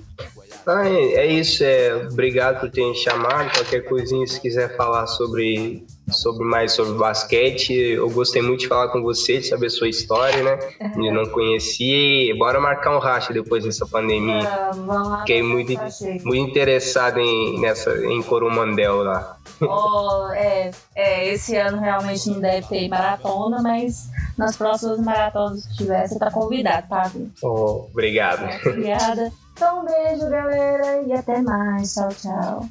B: Ah, é, é isso. É, obrigado por ter me chamado. Qualquer coisinha, se quiser falar sobre sobre mais sobre basquete. Eu gostei muito de falar com você, de saber sua história, né? Eu não conhecia. Bora marcar um racha depois dessa pandemia.
A: Uh,
B: Fiquei muito, muito interessado em, nessa, em Coromandel lá.
A: Oh, é, é, esse ano realmente não deve ter maratona, mas nas próximas maratonas que tiver, você tá convidado, tá?
B: Oh, obrigado.
A: obrigada. Então, um beijo, galera, e até mais. Tchau, tchau.